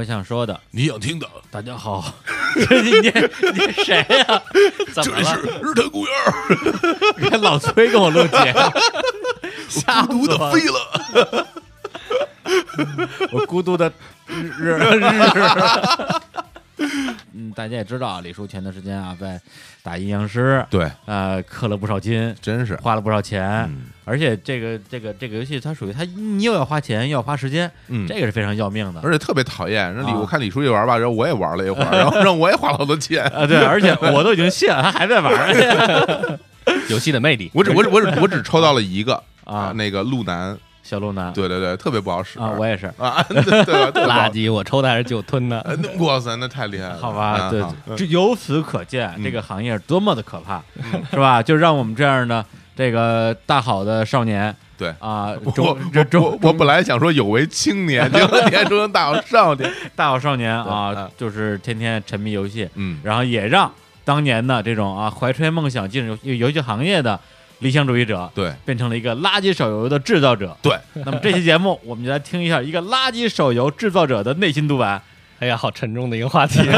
我想说的，你想听的，大家好，你你你谁呀、怎么这里是了？日坛公园儿，你看老崔跟我录节目，吓孤独的了飞了。我孤独的日日日。嗯，大家也知道啊，李叔前段时间啊在打阴阳师，对，呃，氪了不少金，真是，花了不少钱，嗯而且这个这个这个游戏它属于它，你又要花钱又要花时间，嗯这个是非常要命的。而且特别讨厌。让李，啊我看李叔一玩吧，然后我也玩了一会儿，然后让我也花了好多钱。啊，对，而且我都已经卸了，他还在玩 游戏的魅力。我只我只我只我只抽到了一个啊。那个路南，小鹿男，对对对，特别不好使啊，我也是，啊，对对垃圾，我抽的还是酒吞的。哇塞，那太厉害了，好吧，啊对好，这由此可见，嗯这个行业多么的可怕，是吧？就让我们这样的这个大好的少年对。啊，我这中我我本来想说有为青年，结果你还说成大好少年，大好少年啊啊，就是天天沉迷游戏，嗯，然后也让当年的这种啊怀揣梦想进入游游戏行业的理想主义者，对变成了一个垃圾手游的制造者。对，那么这期节目，我们就来听一下一个垃圾手游制造者的内心独白。哎呀，好沉重的一个话题。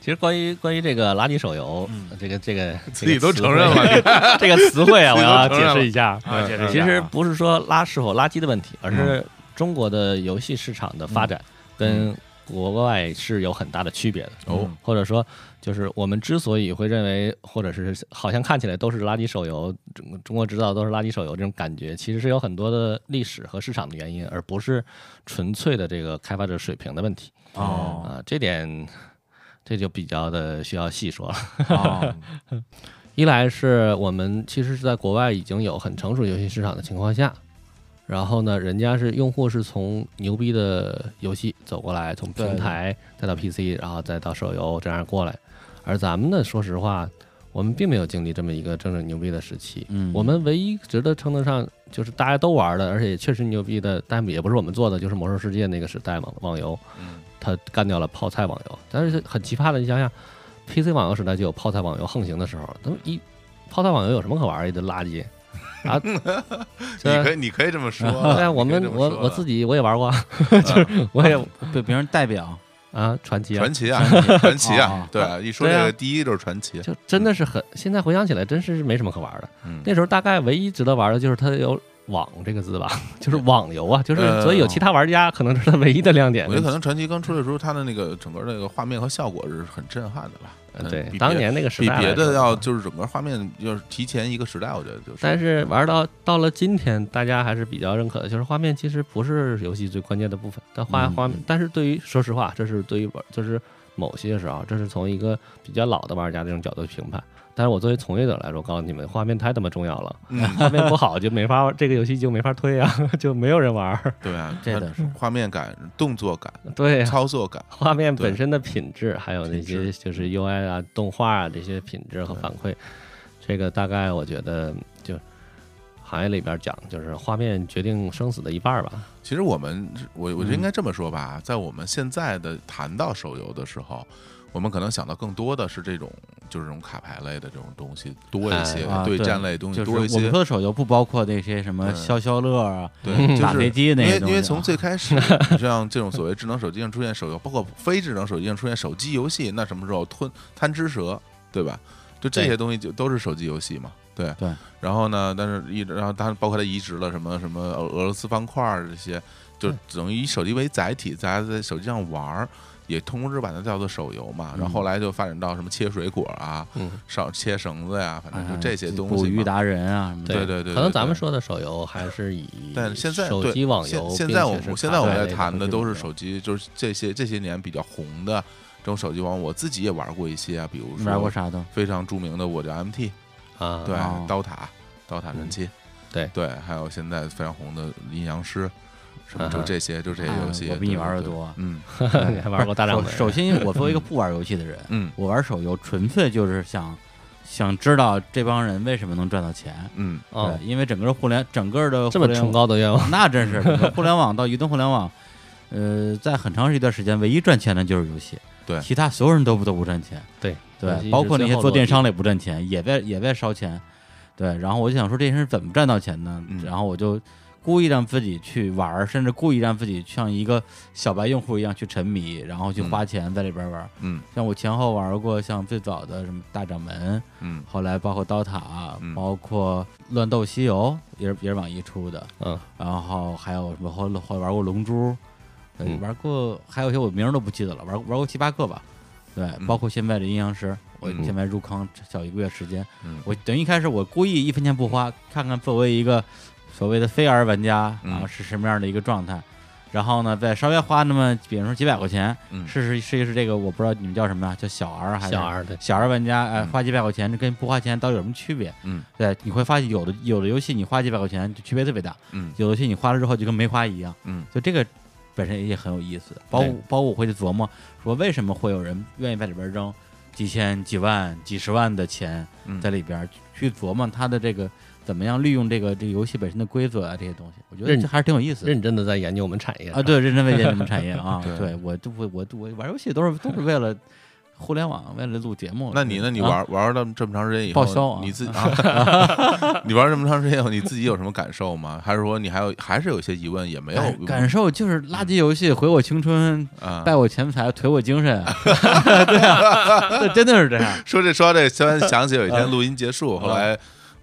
其实关于关于这个垃圾手游，这个这个自己都承认了，这个词汇啊，我要解释一下。啊，解释一下其实不是说垃是否垃圾的问题，而是中国的游戏市场的发展跟国外是有很大的区别的。哦，或者说，就是我们之所以会认为，或者是好像看起来都是垃圾手游，中中国制造都是垃圾手游这种感觉，其实是有很多的历史和市场的原因，而不是纯粹的这个开发者水平的问题。哦。啊、这点这就比较的需要细说了。哦，一来是我们其实是在国外已经有很成熟游戏市场的情况下，然后呢，人家是用户是从牛逼的游戏走过来，从平台再到 PC，然后再到手游这样过来，而咱们呢，说实话，我们并没有经历这么一个真正牛逼的时期。嗯我们唯一值得称得上就是大家都玩的，而且确实牛逼的，但也不是我们做的，就是《魔兽世界》那个时代嘛网游，嗯它干掉了泡菜网游。但是很奇葩的，你想想，PC 网游时代就有泡菜网游横行的时候，那么一泡菜网游有什么可玩儿的？垃圾啊！你可以你可以这么说，对啊，我们我我自己我也玩过，就是我也被别人代表，啊，传奇啊传，奇啊，传奇啊 啊，对啊，一说这个第一就是传奇，就真的是很，现在回想起来，真是没什么可玩的。嗯那时候大概唯一值得玩的就是它有“网”这个字吧，就是网游啊，就是呃所以有其他玩家可能是它唯一的亮点我。觉得可能传奇刚出来的时候，它的那个整个那个画面和效果是很震撼的吧？嗯呃对当年那个时代比别的要就是整个画面要是提前一个时代，我觉得就是。但是玩到到了今天，大家还是比较认可的，就是画面其实不是游戏最关键的部分，但画嗯画面，但是对于说实话，这是对于玩，就是某些时候，这是从一个比较老的玩家这种角度去评判。但是我作为从业者来说，告诉你们，画面太他妈重要了，嗯，画面不好就没法 这个游戏就没法推啊，就没有人玩儿。对啊，这个是。画面感、动作感、对呀、操作感，画面本身的品质，还有那些就是 UI 啊、动画啊这些品质和反馈，这个大概我觉得就行业里边讲，就是画面决定生死的一半儿吧。其实我们我我觉得嗯。应该这么说吧，在我们现在的谈到手游的时候，我们可能想到更多的是这种就是这种卡牌类的这种东西多一些，啊对对战类东西多一些我们说。的手游不包括那些什么消消乐啊、对，嗯就是打飞机那因为。因为从最开始，像这种所谓智能手机上出现手游，包括非智能手机上出现手机游戏，那什么时候吞贪吃蛇，对吧？就这些东西就都是手机游戏嘛，对对。然后呢，但是一然后它包括它移植了什么什么俄俄罗斯方块儿这些，就等于以手机为载体，大家在手机上玩儿。也同时把它叫做手游嘛，然后后来就发展到什么切水果啊、嗯，上切绳子呀，反正就哎这些东西。捕鱼达人啊什么的。对对对可能咱们说的手游还是以但现在手对机网游，现现在我们现在我们在谈的都是手机就是这些这些年比较红的这种手机网，我自己也玩过一些啊，比如说玩过说啥的？非常著名的我叫 MT，啊，对哦，刀塔，刀塔神器，对对，还有现在非常红的阴阳师，什么就这些就这些哎游戏，我比你玩的多嗯 你还玩过大量的？首先，我作为一个不玩游戏的人，嗯我玩手游纯粹就是想想知道这帮人为什么能赚到钱。嗯哦对，，因为整个互联整个的这么崇高的愿望，那真是互联网到移动互联网，呃，在很长一段时间，唯一赚钱的就是游戏，对其他所有人都不都不赚钱，对对，包括那些做电商的也不赚钱，也在也在烧钱，对，然后我就想说这些人是怎么赚到钱呢？嗯然后我就故意让自己去玩儿，甚至故意让自己像一个小白用户一样去沉迷，然后去花钱在里边玩。嗯。像我前后玩过，像最早的什么大掌门，嗯。后来包括刀塔，嗯。包括乱斗西游，也是也是网易出的，嗯，然后还有什么后后来玩过龙珠，呃嗯。玩过还有一些我名都不记得了，玩玩过七八个吧，对，嗯。包括现在的阴阳师，我嗯。现在入坑小一个月时间，嗯。我等于一开始我故意一分钱不花，看看作为一个所谓的非 R 玩家嗯啊是什么样的一个状态。然后呢，再稍微花那么，比如说几百块钱，嗯试试试一试这个，我不知道你们叫什么呀？叫小 R 还是小 R 的，小 R 玩家？哎，嗯花几百块钱，这跟不花钱到底有什么区别？嗯对，你会发现有的有的游戏你花几百块钱就区别特别大，嗯有的游戏你花了之后就跟没花一样。嗯就这个本身也很有意思。包括包括我会去琢磨，说为什么会有人愿意在里边扔几千、几万、几十万的钱嗯在里边去琢磨它的这个怎么样利用这个这个游戏本身的规则啊这些东西，我觉得认这还是挺有意思的。认真的在研究我们产业啊，，对，认真在研究我们产业 啊，对对我都我我我玩游戏都是都是为了互联网，为了录节目。那你呢？你啊玩玩了这么长时间以后，报销啊你自己啊，你玩这么长时间以后，你自己有什么感受吗？还是说你还有还是有些疑问也没有感感受就是垃圾游戏毁我青春，啊？败我钱财，颓我精神。对啊，这真的是这样。说这说这个，突然想起有一嗯天录音结束，后来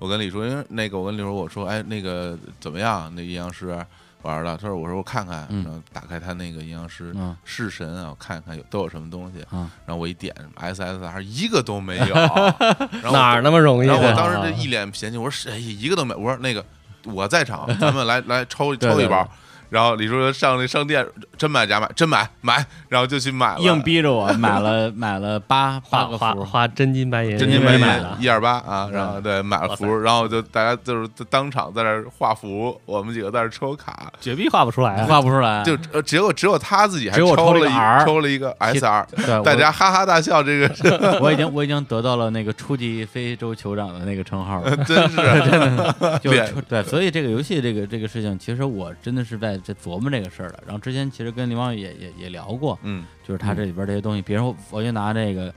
我跟李叔，因为那个我跟李叔我说，哎，那个怎么样？那阴阳师玩了？他说我说我看看，嗯然后打开他那个阴阳师嗯弑神啊，我看看有都有什么东西。啊，然后我一点 SSR 一个都没有，然后哪儿那么容易然后我啊？当时这一脸嫌弃，我说是哎一个都没，我说那个我在场，咱们来来抽抽一包。然后李叔就上那商店，真买假买，真买买，然后就去买了，硬逼着我买了 买了八八个符，花真金白银，真金白银一二八啊，然后对买了符，然后就大家就是当场在那画符，我们几个在那抽卡，绝逼画不出来啊！画不出来。就呃结果只有他自己还抽了一 R 抽了一个 SR，对，大家哈哈大笑，这个我 我已经我已经得到了那个初级非洲酋长的那个称号了。真是。真的就对，所以这个游戏这个这个事情，其实我真的是在在琢磨这个事儿了。然后之前其实跟林王也也也聊过，嗯就是他这里边这些东西，比如说我就拿这个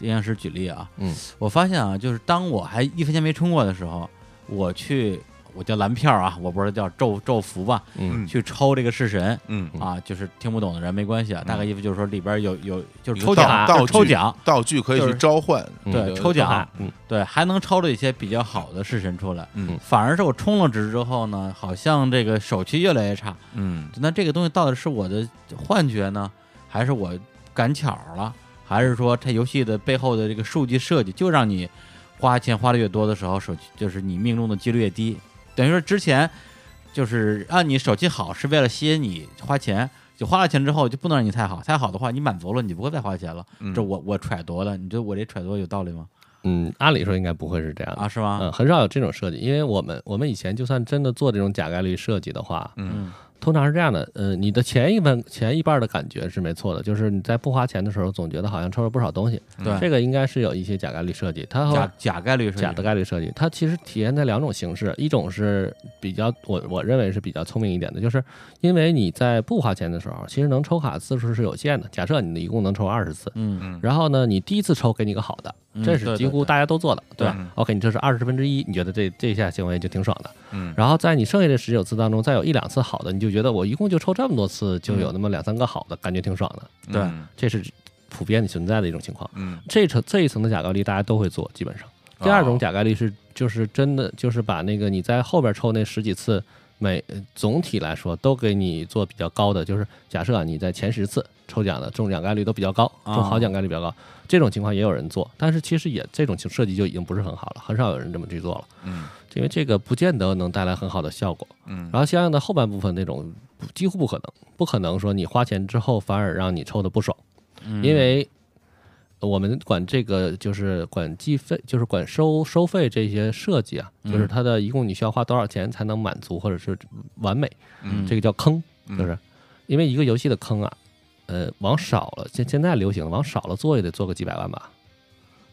阴阳师举例啊，嗯，我发现啊，就是当我还一分钱没充过的时候，我去我叫蓝票啊，我不知道叫咒咒符吧，嗯。嗯。去抽这个式神嗯，啊，就是听不懂的人没关系啊，大概意思就是说里边有有就是抽奖，道就是抽具奖，道具可以去召唤，嗯。对抽奖嗯。对，还能抽了一些比较好的式神出来。嗯。反而是我充了值之后呢，好像这个手气越来越差。嗯。那这个东西到底是我的幻觉呢，还是我赶巧了，还是说它游戏的背后的这个数据设计就让你花钱花的越多的时候，手气就是你命中的几率越低？等于说之前就是让你手气好是为了吸引你花钱。就花了钱之后就不能让你太好，太好的话你满足了，你不会再花钱了。嗯，这我我揣度的，你觉得我这揣度有道理吗？嗯，按理说应该不会是这样的。啊，是吗？嗯，很少有这种设计，因为我们我们以前就算真的做这种假概率设计的话，嗯嗯通常是这样的，呃，你的前一半前一半的感觉是没错的，就是你在不花钱的时候，总觉得好像抽了不少东西，对这个应该是有一些假概率设计，它和假假概率是假的概率设计，它其实体现在两种形式，一种是比较我我认为是比较聪明一点的，就是因为你在不花钱的时候，其实能抽卡次数是有限的。假设你一共能抽二十次，嗯，嗯然后呢，你第一次抽给你个好的，嗯这是几乎大家都做的，对吧？OK，你这是二十分之一，你觉得这这下行为就挺爽的。嗯然后在你剩下的十九次当中，再有一两次好的，你就觉得我一共就抽这么多次，就有那么两三个好的，感觉挺爽的。对嗯这是普遍存在的一种情况。嗯，这层这一层的假概率大家都会做，基本上。第二种哦假概率是就是真的就是把那个你在后边抽那十几次，每呃总体来说都给你做比较高的，就是假设啊你在前十次抽奖的中奖概率都比较高，啊中好奖概率比较高，这种情况也有人做，但是其实也这种设计就已经不是很好了，很少有人这么去做了，嗯因为这个不见得能带来很好的效果。嗯然后相应的后半部分那种几乎不可能，不可能说你花钱之后反而让你抽的不爽。嗯因为我们管这个就是管计费，就是管收收费这些设计啊，嗯就是它的一共你需要花多少钱才能满足或者是完美，嗯这个叫坑，嗯就是因为一个游戏的坑啊，呃，往少了现现在流行往少了做也得做个几百万吧。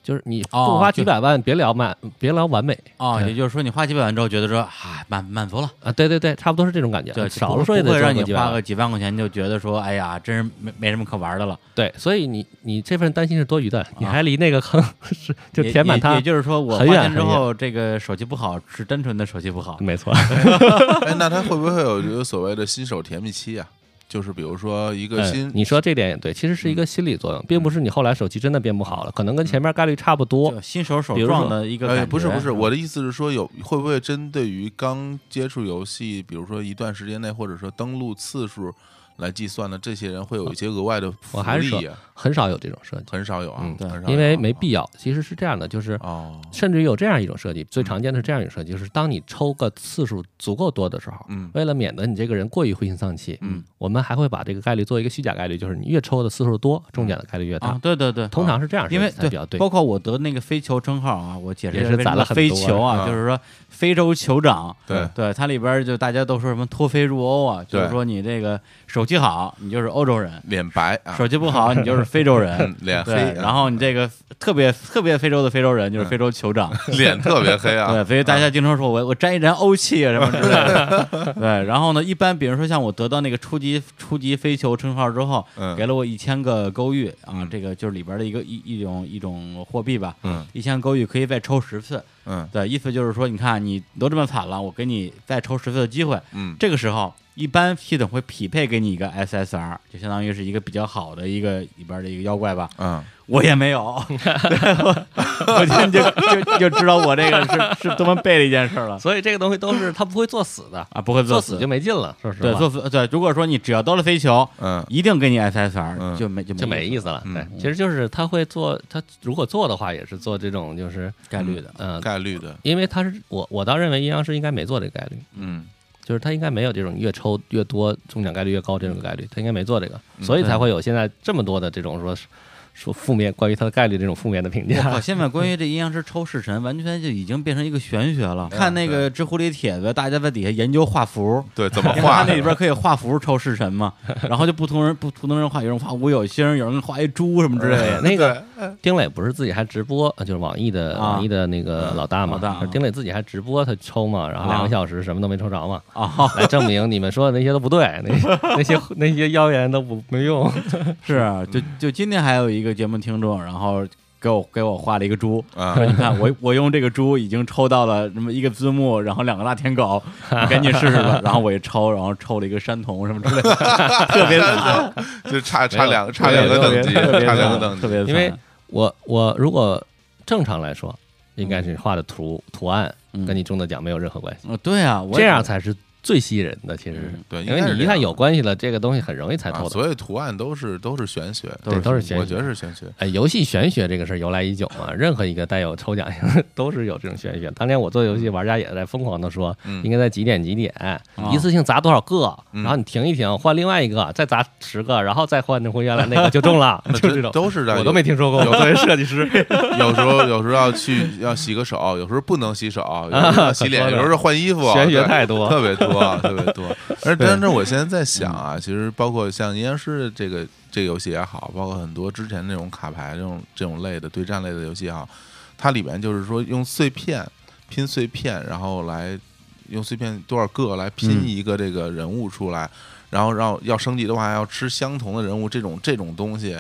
就是你哦不花几百万，别聊满，别聊完美啊，也就是说你花几百万之后觉得说，啊，满满足了，啊！对对对，差不多是这种感觉。对，少了说也会让你花个几万块钱就觉得说，哎呀，真是没没什么可玩的了。对，所以你你这份担心是多余的，你还离那个坑 是就填满它也，就是说我花很远很钱之后，这个手气不好，是单纯的手气不好。没错。哎，那他会不会有这个所谓的新手甜蜜期啊？就是比如说一个嗯新，你说这点也对，其实是一个心理作用，并不是你后来手气真的变不好了，可能跟前面概率差不多。新手手比如说撞的一个感哎，不是不是，嗯我的意思是说有会不会针对于刚接触游戏，比如说一段时间内，或者说登录次数来计算的这些人，会有一些额外的福我还是说利？很少有这种设计，很少有啊因为啊没必要。其实是这样的，就是哦，甚至于有这样一种设计，最常见的是这样一种设计，就是当你抽个次数足够多的时候，嗯。为了免得你这个人过于灰心丧气，嗯，我们还会把这个概率做一个虚假概率，就是你越抽的次数多，中奖的概率越大。啊，对对对，通常是这样因为才比较对。包括我得那个飞球称号啊，我解释也是攒了很多飞球啊，啊就是说非洲酋长，对。对，它里边就大家都说什么脱非入欧啊，就是说你这个手气好，你就是欧洲人；脸白啊，手气不好，你就是非洲人。嗯。脸黑，啊，然后你这个特别特别非洲的非洲人就是嗯非洲酋长，脸特别黑啊，对，所以大家经常说我我沾一沾欧气啊什么之类的。对，然后呢，一般比如说像我得到那个初级初级飞球称号之后，嗯。给了我一千个勾玉啊嗯，这个就是里边的一个一一种一种货币吧，嗯。一千勾玉可以再抽十次。嗯对，意思就是说，你看你都这么惨了，我给你再抽十次的机会。嗯这个时候，一般系统会匹配给你一个 SSR，就相当于是一个比较好的一个里边的一个妖怪吧。嗯，我也没有，对 我我今天就就就知道我这个是 是多么背的一件事了。所以这个东西都是他不会作死的，啊！不会作死。就没劲了。说实对话，做死对。如果说你只要得了飞球，嗯。一定给你 SSR，、嗯。就没就就没没意思了。嗯。对，其实就是他会做，他如果做的话，也是做这种，就是概率的。嗯，概率的，因为他是我我倒认为阴阳师应该没做这个概率，嗯。就是他应该没有这种越抽越多中奖概率越高这种概率，他应该没做这个，嗯。所以才会有现在这么多的这种说说负面关于他的概率这种负面的评价我。现在关于这阴阳师抽式神，完全就已经变成一个玄学了。嗯看那个知乎里帖子，大家在底下研究画符，对，怎么画那里边可以画符抽式神嘛，然后就不同人不同人画，有人画五有星，有人画一猪什么之类的。那个丁磊不是自己还直播，呃就是网易的啊网易的那个老大嘛老大啊，丁磊自己还直播他抽嘛，然后两个小时什么都没抽着嘛，啊，来证明你们说的那些都不对，那些 那些那些谣言都不没用。是啊，就就今天还有一个节目听众，然后给我给我画了一个猪，啊。说你看我我用这个猪已经抽到了什么一个字幕，然后两个大舔狗，你赶紧试试吧。然后我一抽，然后抽了一个山童什么之类的，特别惨，就差差两差两个等级，特别差两个等级，特别惨。因为我我如果正常来说，应该是画的图图案嗯。跟你中的奖没有任何关系，呃对啊，我这样才是最吸引人的。其实嗯，对，因为你一看有关系了，这个东西很容易猜啊，透的。所以图案都是都是玄学，对，都是玄学我。觉得是玄学，哎，游戏玄学这个事儿由来已久嘛，任何一个带有抽奖性的 都是有这种玄学。当年我做游戏，玩家也在疯狂的说，嗯应该在几点几点，一次性砸多少个，嗯然后你停一停，换另外一个，再砸十个，然后再换回原来那个就中了，那 就这种。都是的，我都没听说过，有作为设计师，有时候有时候要去要洗个手，有时候不能洗手，有时候要洗脸，有时候换衣服，玄学太多。特别多，特别多。而但是我现在在想啊，其实包括像阴阳师这个这个游戏也好，包括很多之前那种卡牌这种这种类的对战类的游戏也好，它里面就是说用碎片拼碎片，然后来用碎片多少个来拼嗯一个这个人物出来，然后让要升级的话要吃相同的人物，这种这种东西。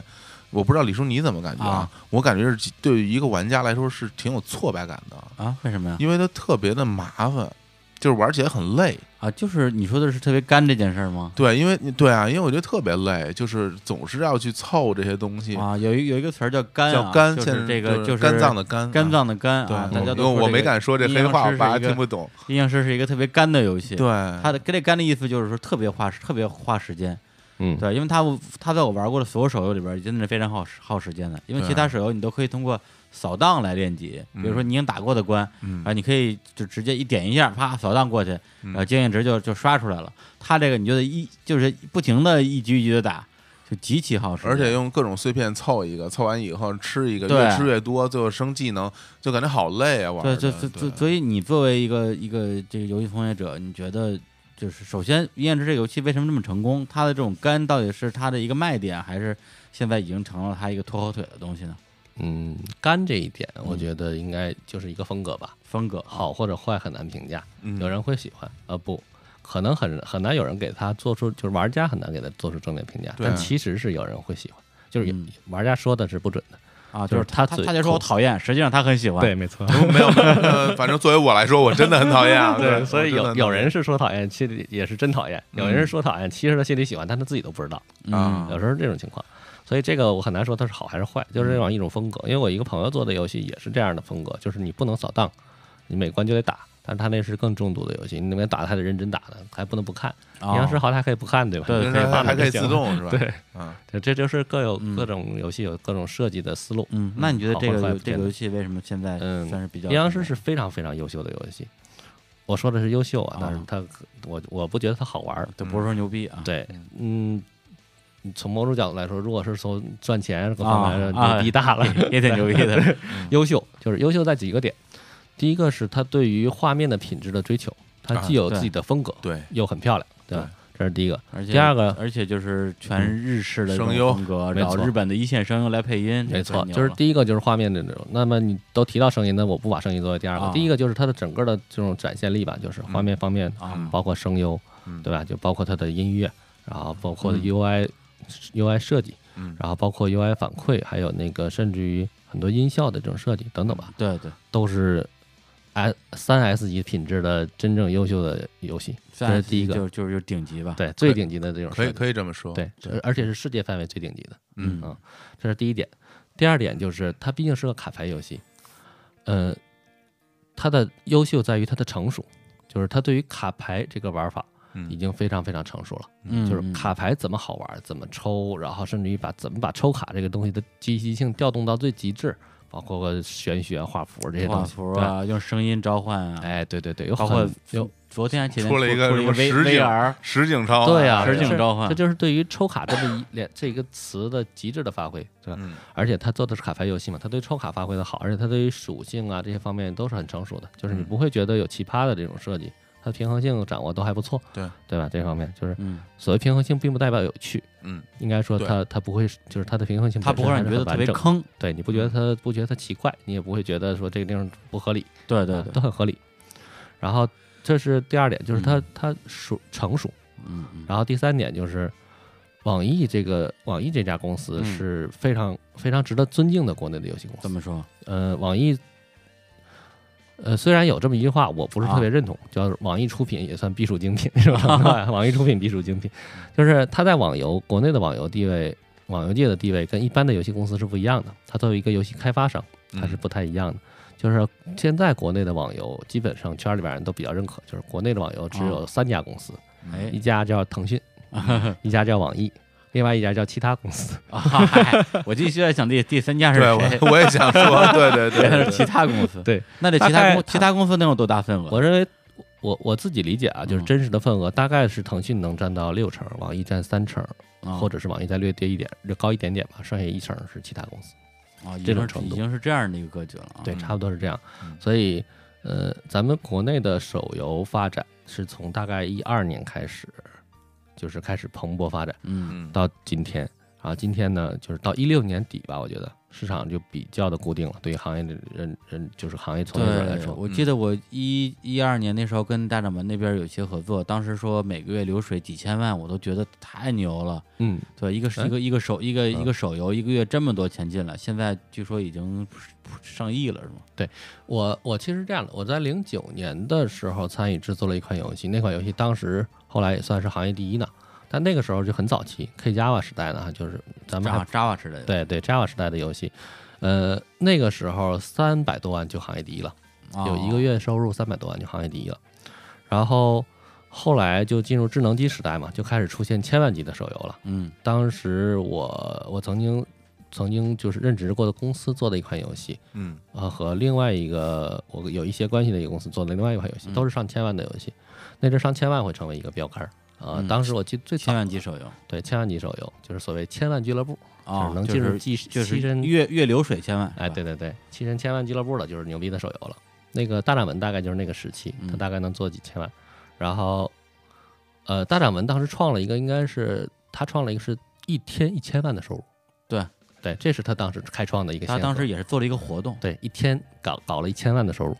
我不知道李叔你怎么感觉啊？我感觉是对于一个玩家来说是挺有挫败感的，啊，为什么呀？因为它特别的麻烦，就是玩起来很累。啊，就是你说的是特别干这件事儿吗？对，因为对啊，因为我觉得特别累，就是总是要去凑这些东西，啊，有一有一个词儿叫干、啊，叫干，就是这个就是肝脏的肝，肝啊。脏的肝对啊，，大家我没敢说这黑话，我爸阴阳师是一个听不懂。阴阳师是一个特别干的游戏，对，它的跟这干的意思就是说特别花时特别花时间，嗯，对，因为它它在我玩过的所有手游里边，真的是非常耗时耗时间的，因为其他手游你都可以通过扫荡来练级，比如说你已经打过的关，嗯。啊，你可以就直接一点一下，啪扫荡过去，然后，经验值就就刷出来了。它这个你就得一就是不停的一局一局的打，就极其耗时，而且用各种碎片凑一个，凑完以后吃一个，对。越吃越多，最后升技能，就感觉好累啊！玩对，的就就就所以你作为一个一个这个游戏从业者，你觉得就是首先《阴阳师》这个游戏为什么这么成功？它的这种肝到底是它的一个卖点，还是现在已经成了它一个拖后腿的东西呢？嗯，干这一点，我觉得应该就是一个风格吧，风格好或者坏很难评价，嗯有人会喜欢，呃不。可能很很难有人给他做出，就是玩家很难给他做出正面评价，但其实是有人会喜欢，就是嗯玩家说的是不准的。啊，就是是他他他就说我讨厌，实际上他很喜欢。，对没错。没有，呃，反正作为我来说，我真的很讨厌啊。对，所以有有人是说讨厌，其实也是真讨厌；有人是说讨厌，其实他心里喜欢，但他自己都不知道。啊有时候是这种情况，所以这个我很难说它是好还是坏，就是这样一种风格。因为我一个朋友做的游戏也是这样的风格，就是你不能扫荡，你每关就得打，但是他那是更重度的游戏，你那边打的还得认真打的，还不能不看。啊阴阳师好歹还可以不看，对吧？对可以就是放着还可以自动是吧？对，嗯，这这就是各有嗯各种游戏有各种设计的思路。嗯，那你觉得这个这个游戏为什么现在嗯算是比较？阴阳师是非常非常优秀的游戏，我说的是优秀啊，但是啊它我我不觉得它好玩儿。对，不是说牛逼啊。对，嗯，从某种角度来说，如果是从赚钱各方面牛逼大了，也挺牛逼的。优秀就是优秀在几个点，第一个是它对于画面的品质的追求，它既有自己的风格，对，又很漂亮，对吧？这是第一个。而且第二个而且就是全日式的声优。风格，没错。找日本的一线声优来配音，没错，就是第一个就是画面的那种。那么你都提到声音，那我不把声音作为第二个。啊。第一个就是它的整个的这种展现力吧，就是画面方面，啊，包括声优，嗯。对吧？就包括它的音乐，然后包括嗯。UI、UI 设计，嗯。然后包括 UI 反馈，还有那个甚至于很多音效的这种设计等等吧，对对，都是 S 三 S 级品质的真正优秀的游戏。这是第一个，就是就是就顶级吧。对最顶级的这种可以，可以这么说。对，而而且是世界范围最顶级的。嗯嗯这是第一点。第二点就是它毕竟是个卡牌游戏，呃，它的优秀在于它的成熟，就是它对于卡牌这个玩法嗯已经非常非常成熟了。嗯，就是嗯卡牌怎么好玩，怎么抽，然后甚至于把怎么把抽卡这个东西的积极性调动到最极致，包括个玄学、画符这些画东西。画符啊，用声音召唤啊，哎，对对对，有包括有昨天还前天出了一个什么实景 VR，实景超对呀、啊实景召唤。这就是对于抽卡这么一连这个词的极致的发挥，对吧？嗯。而且他做的是卡牌游戏嘛，他对抽卡发挥的好，而且他对于属性啊这些方面都是很成熟的，就是你嗯。不会觉得有奇葩的这种设计，它的平衡性掌握都还不错，对对吧？这方面就是嗯，所谓平衡性，并不代表有趣，嗯应该说它它不会，就是它的平衡性它不会让你觉得特别坑。对你不觉得它不觉得它奇怪，你也不会觉得说这个地方不合理，啊对对对，都很合理。然后这是第二点，就是它嗯它熟成熟。嗯嗯，然后第三点就是，网易这个网易这家公司嗯是非常、非常值得尊敬的国内的游戏公司。怎么说？呃，网易，呃，虽然有这么一句话，我不是特别啊认同，叫网易出品也算必属精品，是吧？网易出品必属精品，就是它在网游国内的网游地位，网游界的地位跟一般的游戏公司是不一样的。它作为一个游戏开发商，它是嗯不太一样的。就是现在国内的网游，基本上圈里边人都比较认可，就是国内的网游只有哦三家公司，哎一家叫腾讯，一家叫网易，另外一家叫其他公司。啊，嗨我继续在想第第三家是对，谁？我我也想说，对对对原来对是其他公司。对，那这其他公其他公司能有多大份额？我认为我我自己理解啊，就是嗯真实的份额大概是腾讯能占到六成，网易占三成，啊或者是网易再略低一点，略高一点点吧，剩下一成是其他公司。啊，已这种程度经已经是这样的一个格局了啊。对，嗯差不多是这样嗯。所以，呃，咱们国内的手游发展是从大概一二年开始，就是开始蓬勃发展，嗯，嗯到今天。啊，今天呢，就是到一六年底吧，我觉得市场就比较的固定了。对于行业的人人，就是行业从业者来，说，我记得我一一二年那时候跟大掌门那边有一些合作，当时说每个月流水几千万，我都觉得太牛了。嗯，对，一个一个一个手一个一嗯个手游，一个月这么多钱进来，现在据说已经上亿了，是吗？对我我其实这样的，我在零九年的时候参与制作了一款游戏，那款游戏当时后来也算是行业第一呢。但那个时候就很早期，K Java 时代呢，就是咱们 Java 时代的，对对 Java 时代的游戏，呃，那个时候三百多万就行业第一了，哦有一个月收入三百多万就行业第一了。然后后来就进入智能机时代嘛，就开始出现千万级的手游了。嗯当时我我曾经曾经就是任职过的公司做的一款游戏，嗯呃，和另外一个我有一些关系的一个公司做的另外一款游戏，嗯都是上千万的游戏。那阵上千万会成为一个标杆儿啊、嗯当时我记得最早千万级手游对千万级手游，就是所谓千万俱乐部，啊就是，能就是进入跻就是月月流水千万，哎，对，对对，跻身千万俱乐部了就是牛逼的手游了。那个大掌门大概就是那个时期，他嗯大概能做几千万。然后，呃，大掌门当时创了一个，应该是他创了一个是一天一千万的收入。对，对，这是他当时开创的一个。他当时也是做了一个活动，对一天搞搞了一千万的收入，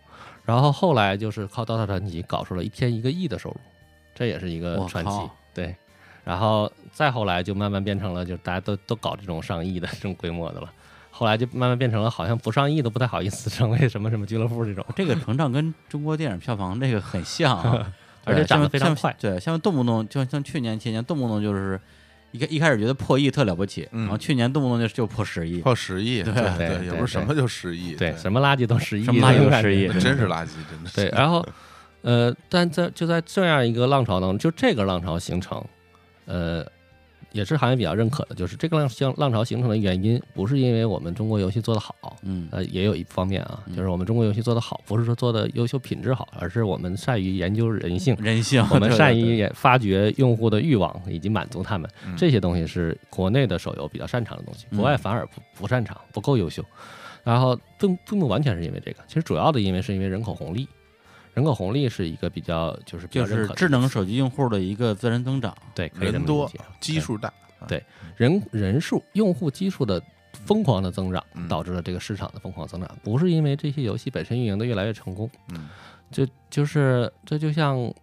然后后来就是靠《DOTA 传奇》搞出了一天一个亿的收入，这也是一个传奇。对，然后再后来就慢慢变成了，就是大家都都搞这种上亿的这种规模的了。后来就慢慢变成了，好像不上亿都不太好意思 成为什么什么俱乐部这种，这个成长跟中国电影票房这个很像啊，而且涨得非常快。对，像动不动就像去年、前年动不动就是一开一开始觉得破亿特了不起，嗯。然后去年动不动就就破十亿，破十亿，对对对对也不是什么就十亿，对，什么垃圾都十亿，什么垃圾都十亿真是垃圾，真的是对，然后呃，但在就在这样一个浪潮当中，就这个浪潮形成，呃，也是行业比较认可的，就是这个浪浪浪潮形成的原因，不是因为我们中国游戏做得好，嗯。呃，也有一方面啊，嗯。就是我们中国游戏做得好，不是说做的优秀品质好，而是我们善于研究人性。人性，我们善于也发掘用户的欲望以及满足他们，嗯。这些东西是国内的手游比较擅长的东西，嗯。国外反而不不擅长，不够优秀。然后并并不完全是因为这个，其实主要的因为是因为人口红利，人口红利是一个比较就是比较就是智能手机用户的一个自然增长，对可以这么理人多解，基数大，对人人数用户基数的疯狂的增长嗯，导致了这个市场的疯狂增长，不是因为这些游戏本身运营的越来越成功，嗯就就是这就像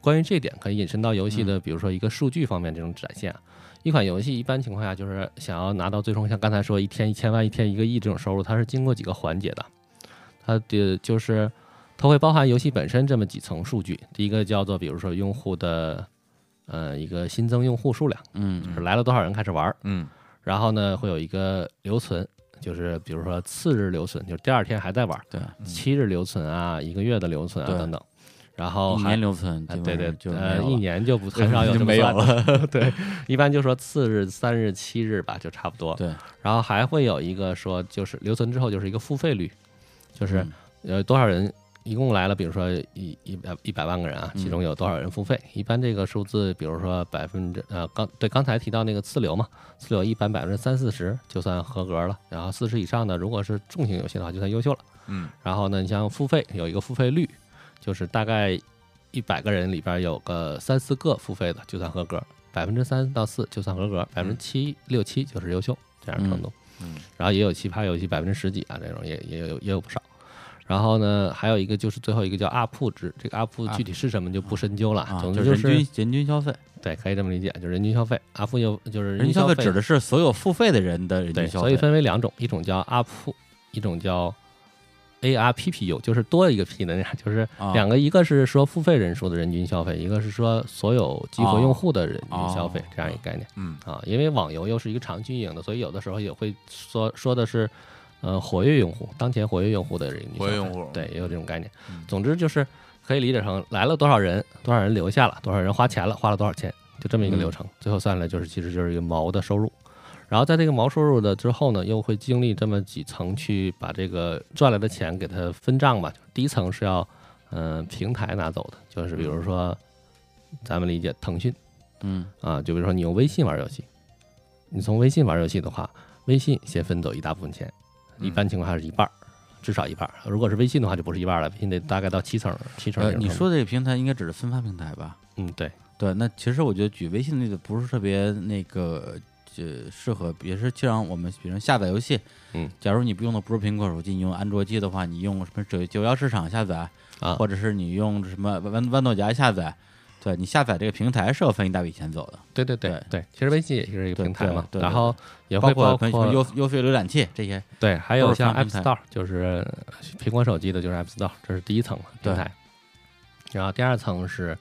关于这点可以引申到游戏嗯的，比如说一个数据方面这种展现啊。一款游戏一般情况下就是想要拿到最终像刚才说一天一千万、一天一个亿这种收入，它是经过几个环节的。它的就是它会包含游戏本身这么几层数据，第一个叫做比如说用户的呃一个新增用户数量，嗯就是来了多少人开始玩儿，嗯。然后呢会有一个留存，就是比如说次日留存，就是第二天还在玩儿，对，七日留存啊，一个月的留存啊等等，然后一还年留存，对对就呃一年就不很少有 这么就没有算的，对，一般就说次日、三日、七日吧，就差不多。对，然后还会有一个说，就是留存之后就是一个付费率，就是嗯呃多少人一共来了，比如说一一百一百万个人啊，嗯其中有多少人付费？一般这个数字，比如说百分之呃刚对刚才提到那个次流嘛，次流一般百分之三四十就算合格了，然后四十以上的如果是重型游戏的话就算优秀了。嗯然后呢，你像付费有一个付费率，就是大概一百个人里边有个三四个付费的就算合格，百分之三到四就算合格，百分之七六七就是优秀这样程度。嗯然后也有奇葩游戏百分之十几啊，这种也也有也有不少。然后呢，还有一个就是最后一个叫 UP 值，这个 UP 具体是什么就不深究了。啊，总之就是是人均人均消费，对，可以这么理解，就是人均消费。UP 又就是人均均消消费指的是所有付费的人的人，均消费所以，分为两种，一种叫 UP，一种叫 ARPPU，就是多一个 P 的那样，就是啊两个，一个是说付费人数的人均消费，一个是说所有激活用户的人均消费哦这样一个概念嗯啊。因为网游又是一个长期运营的，所以有的时候也会说说的是，呃，活跃用户，当前活跃用户的人活跃用户对，也有这种概念嗯。总之就是可以理解成来了多少人，多少人留下了，多少人花钱了，花了多少钱，就这么一个流程。最后算下来就是其实就是一个毛的收入。然后在这个毛收入的之后呢，又会经历这么几层去把这个赚来的钱给它分账吧。第一层是要，嗯、平台拿走的，就是比如说，咱们理解腾讯嗯啊，就比如说你用微信玩游戏，你从微信玩游戏的话，微信先分走一大部分钱，一般情况下是一半儿，至少一半儿。如果是微信的话，就不是一半儿了，微信得大概到七成，七成呃，这种程度。你说的这个平台应该只是分发平台吧？嗯，对，对，那其实我觉得举微信的例子不是特别那个，呃，适合，也是就让我们比如下载游戏，嗯，假如你不用的不是苹果手机，你用安卓机的话，你用什么九九幺市场下载啊或者是你用什么豌豌豆荚下载，对你下载这个平台是要分一大笔钱走的，对对对对。对，其实微信也是一个平台嘛，对对然后也包会包括括优优费浏览器这些，对，还有像 App Store，就是苹果手机的，就是 App Store，这是第一层平台。然后第二层是，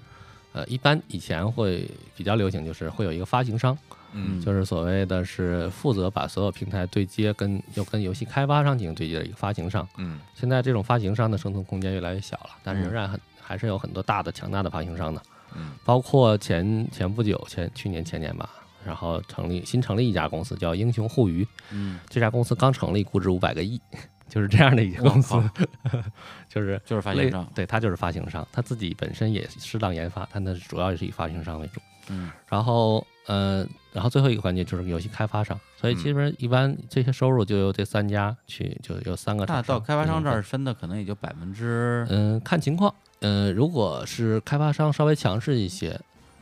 呃，一般以前会比较流行，就是会有一个发行商，嗯。就是所谓的是负责把所有平台对接跟又跟游戏开发商进行对接的一个发行商。嗯。现在这种发行商的生存空间越来越小了，但是仍然很还是有很多大的强大的发行商的。嗯。包括前前不久前去年前年吧，然后成立新成立一家公司叫英雄互娱，嗯，这家公司刚成立，估值五百个亿，就是这样的一家公司。我，就是就是发行商，对，它就是发行商，它自己本身也适当研发，但它主要也是以发行商为主。嗯。然后，呃，然后最后一个环节就是游戏开发商，所以嗯。基本一般这些收入就由这三家去，就有三个厂那。到开发商这嗯儿分的可能也就百分之，嗯，看情况。嗯，如果是开发商稍微强势一些，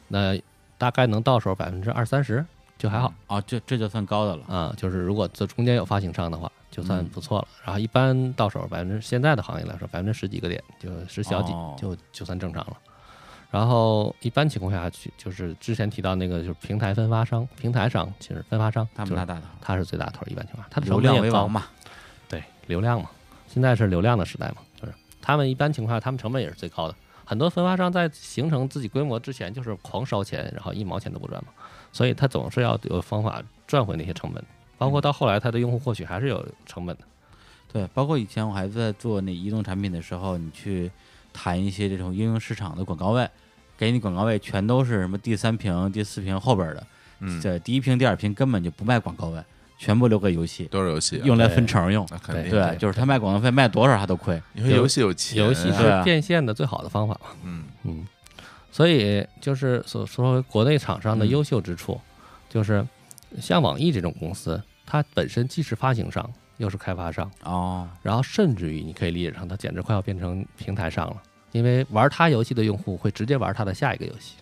那大概能到手百分之二三十就还好啊，这这就算高的了。啊、就是如果这中间有发行商的话，就算不错了。然后一般到手百分之现在的行业来说，百分之十几个点，就十小几哦就就算正常了。然后一般情况下去，就是之前提到那个，就是平台分发商、平台商，其实分发商他们大大头，他是最大头，一般情况下，他的流量为王嘛。对，流量嘛，现在是流量的时代嘛，就是他们一般情况下，他们成本也是最高的。很多分发商在形成自己规模之前，就是狂烧钱，然后一毛钱都不赚嘛，所以他总是要有方法赚回那些成本。包括到后来，他的用户获取还是有成本的。对，包括以前我还在做那移动产品的时候，你去谈一些这种应用市场的广告位，给你广告位全都是什么第三屏、第四屏后边的，嗯，这第一屏、第二屏根本就不卖广告位，全部留给游戏，都是游戏啊，用来分成用。那肯定对，就是他卖广告费卖多少他都亏。因为游戏有钱，游戏是变现的最好的方法嘛。嗯嗯，所以就是所说国内厂商的嗯优秀之处，就是像网易这种公司，它本身既是发行商又是开发商。哦，然后甚至于你可以理解成它简直快要变成平台上了，因为玩它游戏的用户会直接玩它的下一个游戏。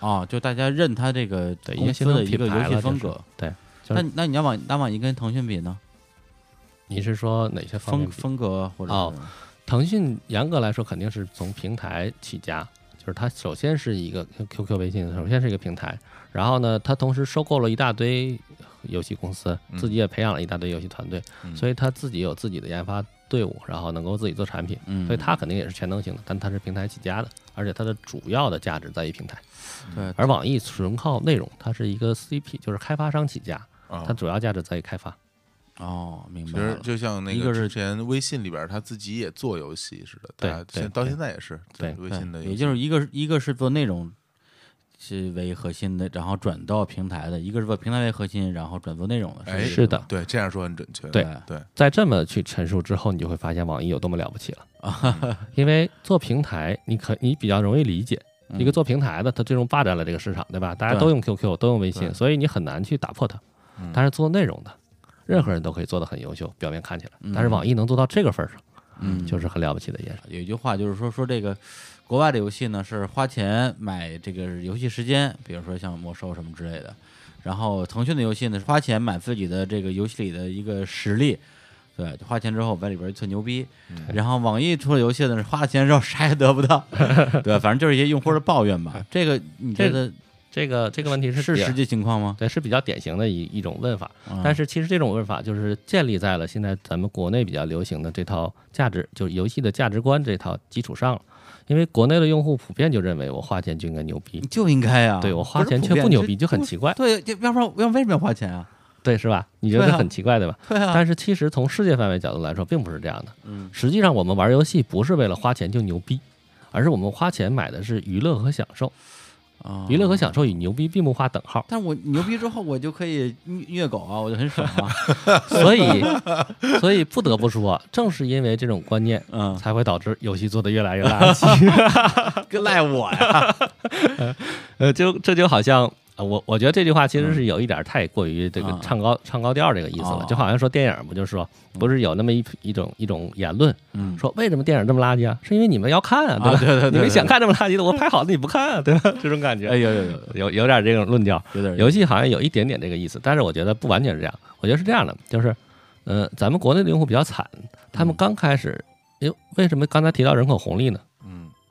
哦，就大家认它这个对公司因为形成的一个游戏风格。对，就是那那你要网那网易跟腾讯比呢？你是说哪些方面比？风风格或者哦是腾讯严格来说肯定是从平台起家，就是它首先是一个 QQ、微信，首先是一个平台，然后呢，它同时收购了一大堆游戏公司，嗯自己也培养了一大堆游戏团队，嗯所以它自己有自己的研发队伍，然后能够自己做产品，嗯，所以它肯定也是全能型的，但它是平台起家的，而且它的主要的价值在于平台。对而网易纯靠内容，它是一个 CP，就是开发商起家，啊它，主要价值在于开发。哦，明白其实。就像那一个是之前微信里边他自己也做游戏似的，对对现到现在也是对微信的游戏，对也就是一个是一个是做内容是为核心的，然后转到平台的；一个是做平台为核心，然后转做内容的。哎是的对这样说很准确，对对，在这么去陈述之后，你就会发现网易有多么了不起了啊。因为做平台，你可你比较容易理解，嗯一个做平台的，它最终霸占了这个市场，对吧？大家都用 QQ，都用微信，所以你很难去打破它。嗯但是做内容的，任何人都可以做得很优秀，表面看起来嗯，但是网易能做到这个份儿上，嗯，就是很了不起的一件事。有一句话就是说说这个国外的游戏呢是花钱买这个游戏时间，比如说像魔兽什么之类的。然后腾讯的游戏呢是花钱买自己的这个游戏里的一个实力，对，花钱之后在里边特牛逼。嗯然后网易出了游戏呢是花了钱之后啥也得不到，对，反正就是一些用户的抱怨吧。这个你觉得这个这个问题是是实际情况吗？对是比较典型的一一种问法。嗯但是其实这种问法就是建立在了现在咱们国内比较流行的这套价值，就是游戏的价值观这套基础上了。因为国内的用户普遍就认为我花钱就应该牛逼，就应该啊，对我花钱却不牛逼就很奇怪，对，要要不然要为什么要花钱啊？对是吧？你觉得很奇怪对吧？对啊，但是其实从世界范围角度来说，并不是这样的。嗯实际上，我们玩游戏不是为了花钱就牛逼，而是我们花钱买的是娱乐和享受。啊，娱乐和享受与牛逼并不划等号。但是我牛逼之后，我就可以虐虐狗啊，我就很爽啊。所以，所以不得不说，正是因为这种观念，嗯，才会导致游戏做的越来越垃圾。跟 赖我呀。呃，就这就好像。呃我我觉得这句话其实是有一点太过于这个嗯唱高、唱高调这个意思了哦，就好像说电影不就是说不是有那么一一种一种言论，嗯，说为什么电影这么垃圾啊？是因为你们要看啊，对吧？啊对对对你们想看这么垃圾的，我拍好的你不看啊，对吧？这种感觉，哎有有有有有点这种论调。有点游戏好像有一点点这个意思，但是我觉得不完全是这样。我觉得是这样的，就是，呃，咱们国内的用户比较惨，他们刚开始，因为为什么刚才提到人口红利呢？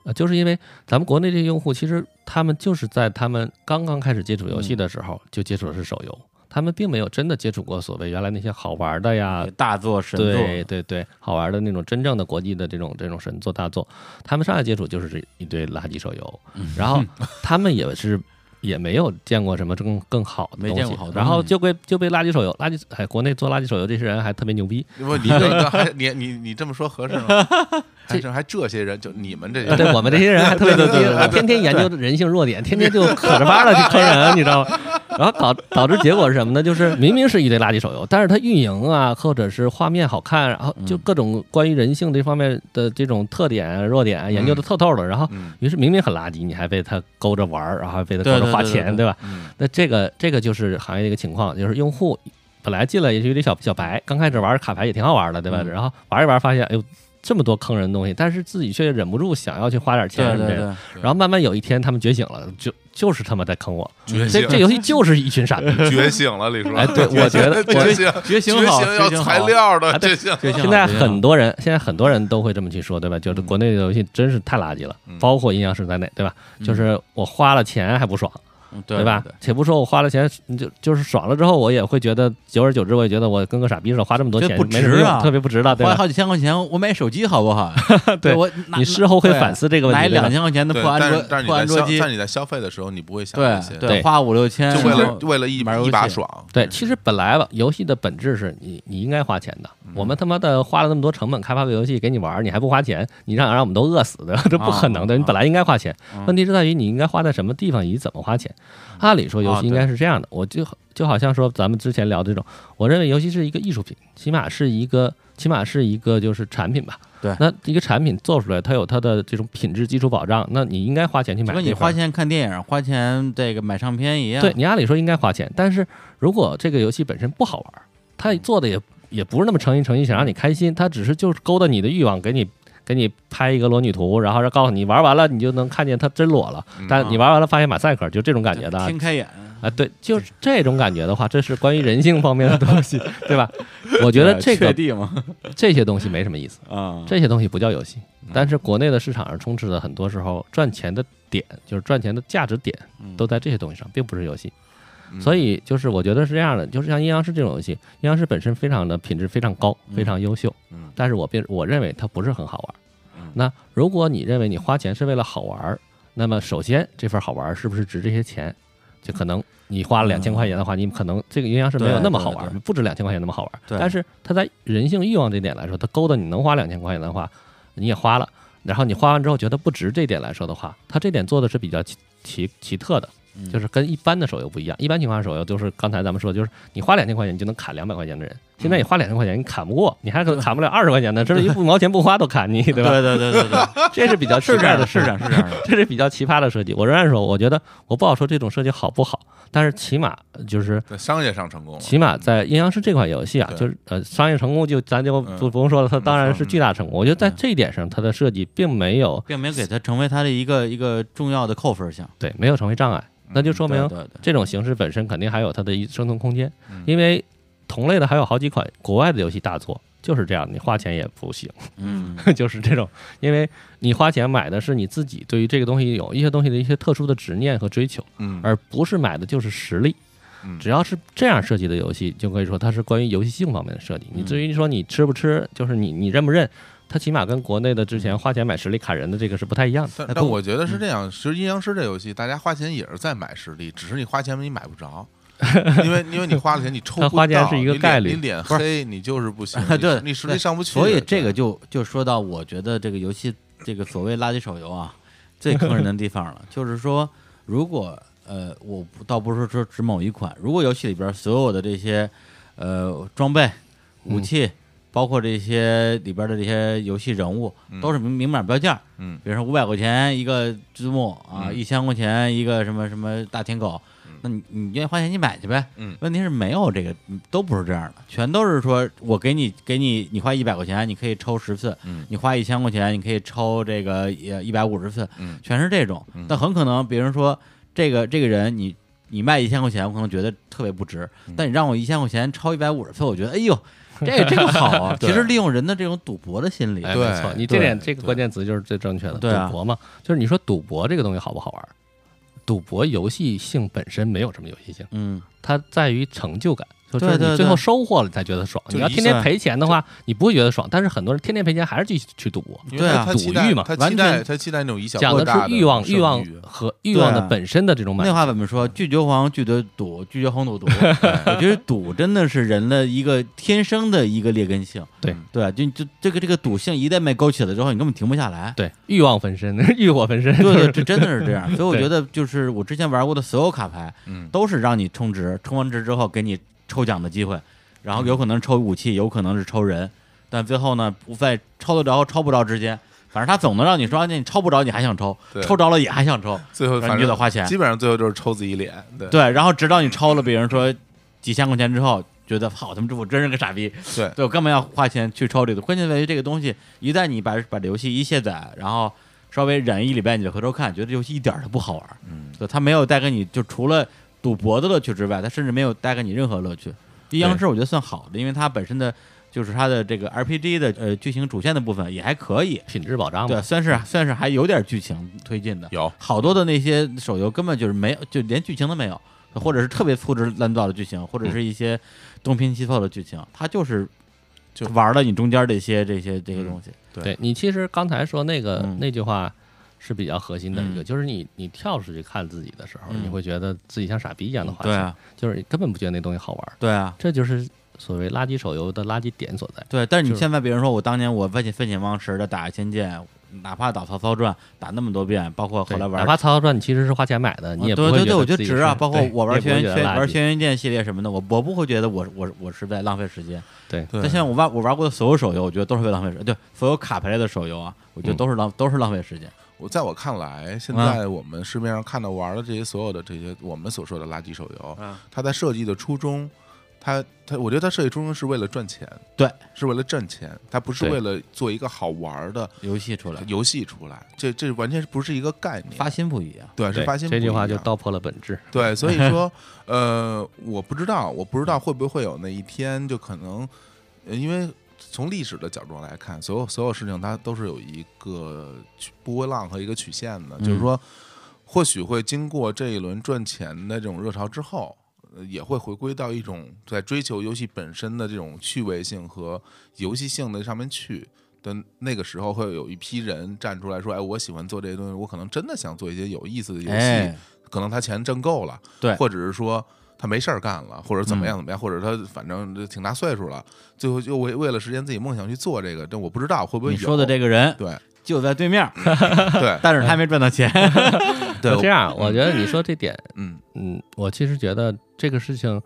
嗯呃，就是因为咱们国内这些用户，其实他们就是在他们刚刚开始接触游戏的时候，就接触的是手游，他们并没有真的接触过所谓原来那些好玩的呀，大作神作，对对对，好玩的那种真正的国际的这种这种神作大作，他们上来接触就是这一堆垃圾手游，嗯然后 他们也是也没有见过什么更更好的东西没见过好东，西然后就被就被垃圾手游垃圾哎，国内做垃圾手游这些人还特别牛逼，不，你这你你你这么说合适吗？还是还这些人，就你们这些人，对我们这些人还特别牛逼 天天研究人性弱点，天天就可着巴的去坑人，你知道吗？然后导导致结果是什么呢？就是明明是一堆垃圾手游，但是它运营啊，或者是画面好看，然后就各种关于人性这方面的这种特点、弱点研究的透透的，然后嗯于是明明很垃圾，你还被它勾着玩儿，然后还被它对勾着花钱，对吧？嗯那这个这个就是行业的一个情况，就是用户本来进来也是有点小小白，刚开始玩卡牌也挺好玩的，对吧？嗯然后玩一玩发现，哎呦，这么多坑人的东西，但是自己却忍不住想要去花点钱对对什么的。对，然后慢慢有一天，他们觉醒了，就就是他妈在坑我。觉醒这这游戏就是一群傻逼。觉醒了，李叔。哎对我觉得觉醒觉醒好醒要觉醒好材料的觉醒。觉醒现在很多人，现在很多人都会这么去说，对吧？就是国内的游戏真是太垃圾了，嗯包括阴阳师在内，对吧？就是我花了钱还不爽，嗯对吧？且不说我花了钱，就就是爽了之后，我也会觉得，久而久之，我也觉得我跟个傻逼似的，花这么多钱不值啊特别不值了，对吧？花好几千块钱，我买手机好不好？对我你事后会反思这个问题，买两千块钱的，破安卓但是但是你在消，破安卓机，但你在消费的时候，你不会想这些，对对花五六千，就为了为了一把游戏一把爽。对，其实本来吧，游戏的本质是你你应该花钱的。嗯我们他妈的花了那么多成本开发个游戏给你玩儿，你还不花钱，你让让我们都饿死的，这不可能的。啊你本来应该花钱，嗯问题是在于你应该花在什么地方以及怎么花钱。按理说游啊戏应该是这样的，我就就好像说咱们之前聊的这种，我认为游戏是一个艺术品，起码是一个起码是一个就是产品吧。对那一个产品做出来，它有它的这种品质基础保障，那你应该花钱去买跟你花钱看电影、花钱这个买唱片一样。对你按理说应该花钱，但是如果这个游戏本身不好玩儿，它做的也也不是那么诚心诚意想让你开心，他只是就是勾搭你的欲望，给你给你拍一个裸女图，然后告诉你玩完了你就能看见他真裸了，嗯但你玩完了发现马赛克，就这种感觉的。啊听开眼，啊，对，就是这种感觉的话，这是关于人性方面的东西，对吧？我觉得这确个 这些东西没什么意思，啊，这些东西不叫游戏嗯，但是国内的市场上充斥的很多时候赚钱的点，就是赚钱的价值点嗯。都在这些东西上，并不是游戏。嗯所以就是我觉得是这样的，就是像阴阳师这种游戏，阴阳师本身非常的品质非常高，嗯非常优秀，嗯但是我并我认为它不是很好玩嗯。那如果你认为你花钱是为了好玩，那么首先这份好玩是不是值这些钱？就可能你花了两千块钱的话，你可能这个阴阳师没有那么好玩，不止两千块钱那么好玩。对但是它在人性欲望这点来说，它勾的你能花两千块钱的话，你也花了。然后你花完之后觉得不值这点来说的话，它这点做的是比较奇奇奇特的，嗯就是跟一般的手游不一样。一般情况下手游就是刚才咱们说，就是你花两千块钱你就能砍两百块钱的人，现在你花两千块钱你砍不过，你还可能砍不了二十块钱的，甚至一毛钱不花都砍你，对吧？对对对对对，这是比较奇是这样的，怪的是这样，是这样的。这是比较奇葩的设计。我仍然说，我觉得我不好说这种设计好不好，但是起码就是在商业上成功，起码在阴阳师这款游戏啊，就是呃商业成功就咱就嗯不不用说了，它当然是嗯巨大成功。我觉得在这一点上，它的设计并没有并没有给它成为它的一个一个重要的扣分项，对没有成为障碍，那就说明这种形式本身肯定还有它的一生存空间嗯，因为同类的还有好几款国外的游戏大作就是这样，你花钱也不行，嗯，就是这种，因为你花钱买的是你自己对于这个东西有一些东西的一些特殊的执念和追求，嗯，而不是买的就是实力。嗯只要是这样设计的游戏，就可以说它是关于游戏性方面的设计。你嗯至于说你吃不吃，就是你你认不认，它起码跟国内的之嗯。前花钱买实力砍人的这个是不太一样的。但我觉得是这样，其实阴阳师这游戏，大家花钱也是在买实力，只是你花钱你买不着，因为因为你花了钱你抽他不到花钱是一个概率。你脸黑你就是不行，对你实力上不去，所以这个就就说到，我觉得这个游戏这个所谓垃圾手游啊，最坑人的地方了，就是说，如果呃，我倒不是说指某一款，如果游戏里边所有的这些呃装备、武器，包括这些里边的这些游戏人物，嗯。都是明明码标价，嗯。比如说五百块钱一个字幕啊，嗯。一千块钱一个什么什么大舔狗，那你你愿意花钱你买去呗。嗯。问题是没有这个，嗯都不是这样的，全都是说我给你给你你花一百块钱，你可以抽十次，嗯。你花一千块钱，你可以抽这个呃一百五十次，嗯。全是这种。嗯。但很可能别人说这个这个人你你卖一千块钱，我可能觉得特别不值，嗯。但你让我一千块钱抽一百五十次，我觉得哎呦，这这个好啊。其实利用人的这种赌博的心理，没错，你这点这个关键词就是最正确的，对啊。赌博嘛，就是你说赌博这个东西好不好玩？赌博游戏性本身没有什么游戏性，嗯，它在于成就感，就是对对你最后收获了才觉得爽。你要天天赔钱的话，你不会觉得爽。但是很多人天天赔钱还是继续去赌，因为对啊赌欲嘛他完全期待他期待那种以小讲的是欲望、欲望和欲望的本身的这种满那。话怎么说？拒绝黄，拒绝赌，拒绝黄赌毒。我觉得赌真的是人的一个天生的一个劣根性。对嗯对，就就这个这个赌性一旦被勾起了之后，你根本停不下来。对，欲望焚身，欲火焚身。对对，这真的是这样。所以我觉得，就是我之前玩过的所有卡牌，嗯都是让你充值，充完值之后给你抽奖的机会，然后有可能抽武器，有可能是抽人，但最后呢，不在抽得着抽不着之间，反正他总能让你说，你抽不着你还想抽，对抽着了也还想抽，最后反正你就得花钱。基本上最后就是抽自己脸，对对，然后直到你抽了，别人说几千块钱之后，觉得好，他们这我真是个傻逼，对对我干嘛要花钱去抽这个？关键在于这个东西，一旦你把把这游戏一卸载，然后稍微忍一礼拜，你就回头看，觉得这游戏一点儿都不好玩。嗯，对，它没有带给你就除了赌博的乐趣之外，它甚至没有带给你任何乐趣。阴阳师我觉得算好的，因为它本身的就是它的这个 RPG 的呃剧情主线的部分也还可以，品质保障对，算是算是还有点剧情推进的。有好多的那些手游根本就是没有，就连剧情都没有，或者是特别粗制滥造的剧情，或者是一些东拼西凑的剧情，它就是就玩了你中间这些这些这些东西。对对你其实刚才说那个、嗯那句话是比较核心的一个，嗯就是你你跳出去看自己的时候，嗯你会觉得自己像傻逼一样的花钱，对啊，就是根本不觉得那东西好玩，对啊，这就是所谓垃圾手游的垃圾点所在。对。但是你现在，比如说我当年我废寝废寝忘食的打《仙剑》，哪怕打《曹操传》打那么多遍，包括后来玩哪怕曹操传你其实是花钱买的，你也不会对对对，我觉得自己觉得值啊。包括我玩轩辕轩不会觉得垃圾玩轩辕剑系列什么的，我我不会觉得我我我是在浪费时间。对对但现在我玩我玩过的所有手游，我觉得都是在浪费时间，对，所有卡牌类的手游啊，我觉得嗯都是浪、都是浪费时间。我在我看来，现啊在我们市面上看到玩的这些所有的这些我们所说的垃圾手游，啊，它在设计的初衷，它它，我觉得它设计初衷是为了赚钱，对，是为了挣钱，它不是为了做一个好玩的游戏出来游戏出来，这这完全不是一个概念，发心不一样。对，是对发现这句话就。道破了本质。对，所以 说，呃，我不知道，我不知道会不会有那一天，就可能，呃因为从历史的角度来看，所有所有事情它都是有一个波浪和一个曲线的，就是嗯说，或许会经过这一轮赚钱的这种热潮之后。呃也会回归到一种在追求游戏本身的这种趣味性和游戏性的上面去的那个时候，会有一批人站出来说：“哎，我喜欢做这些东西，我可能真的想做一些有意思的游戏。哎，可能他钱挣够了，对或者是说他没事儿干了，或者怎么嗯样怎么样，或者他反正挺大岁数了，最后就为为了实现自己梦想去做这个，但我不知道会不会有。你说的这个人对就在对面，对但是他还没赚到钱。对就这样，我觉得你说这点，嗯嗯，我其实觉得这个事情，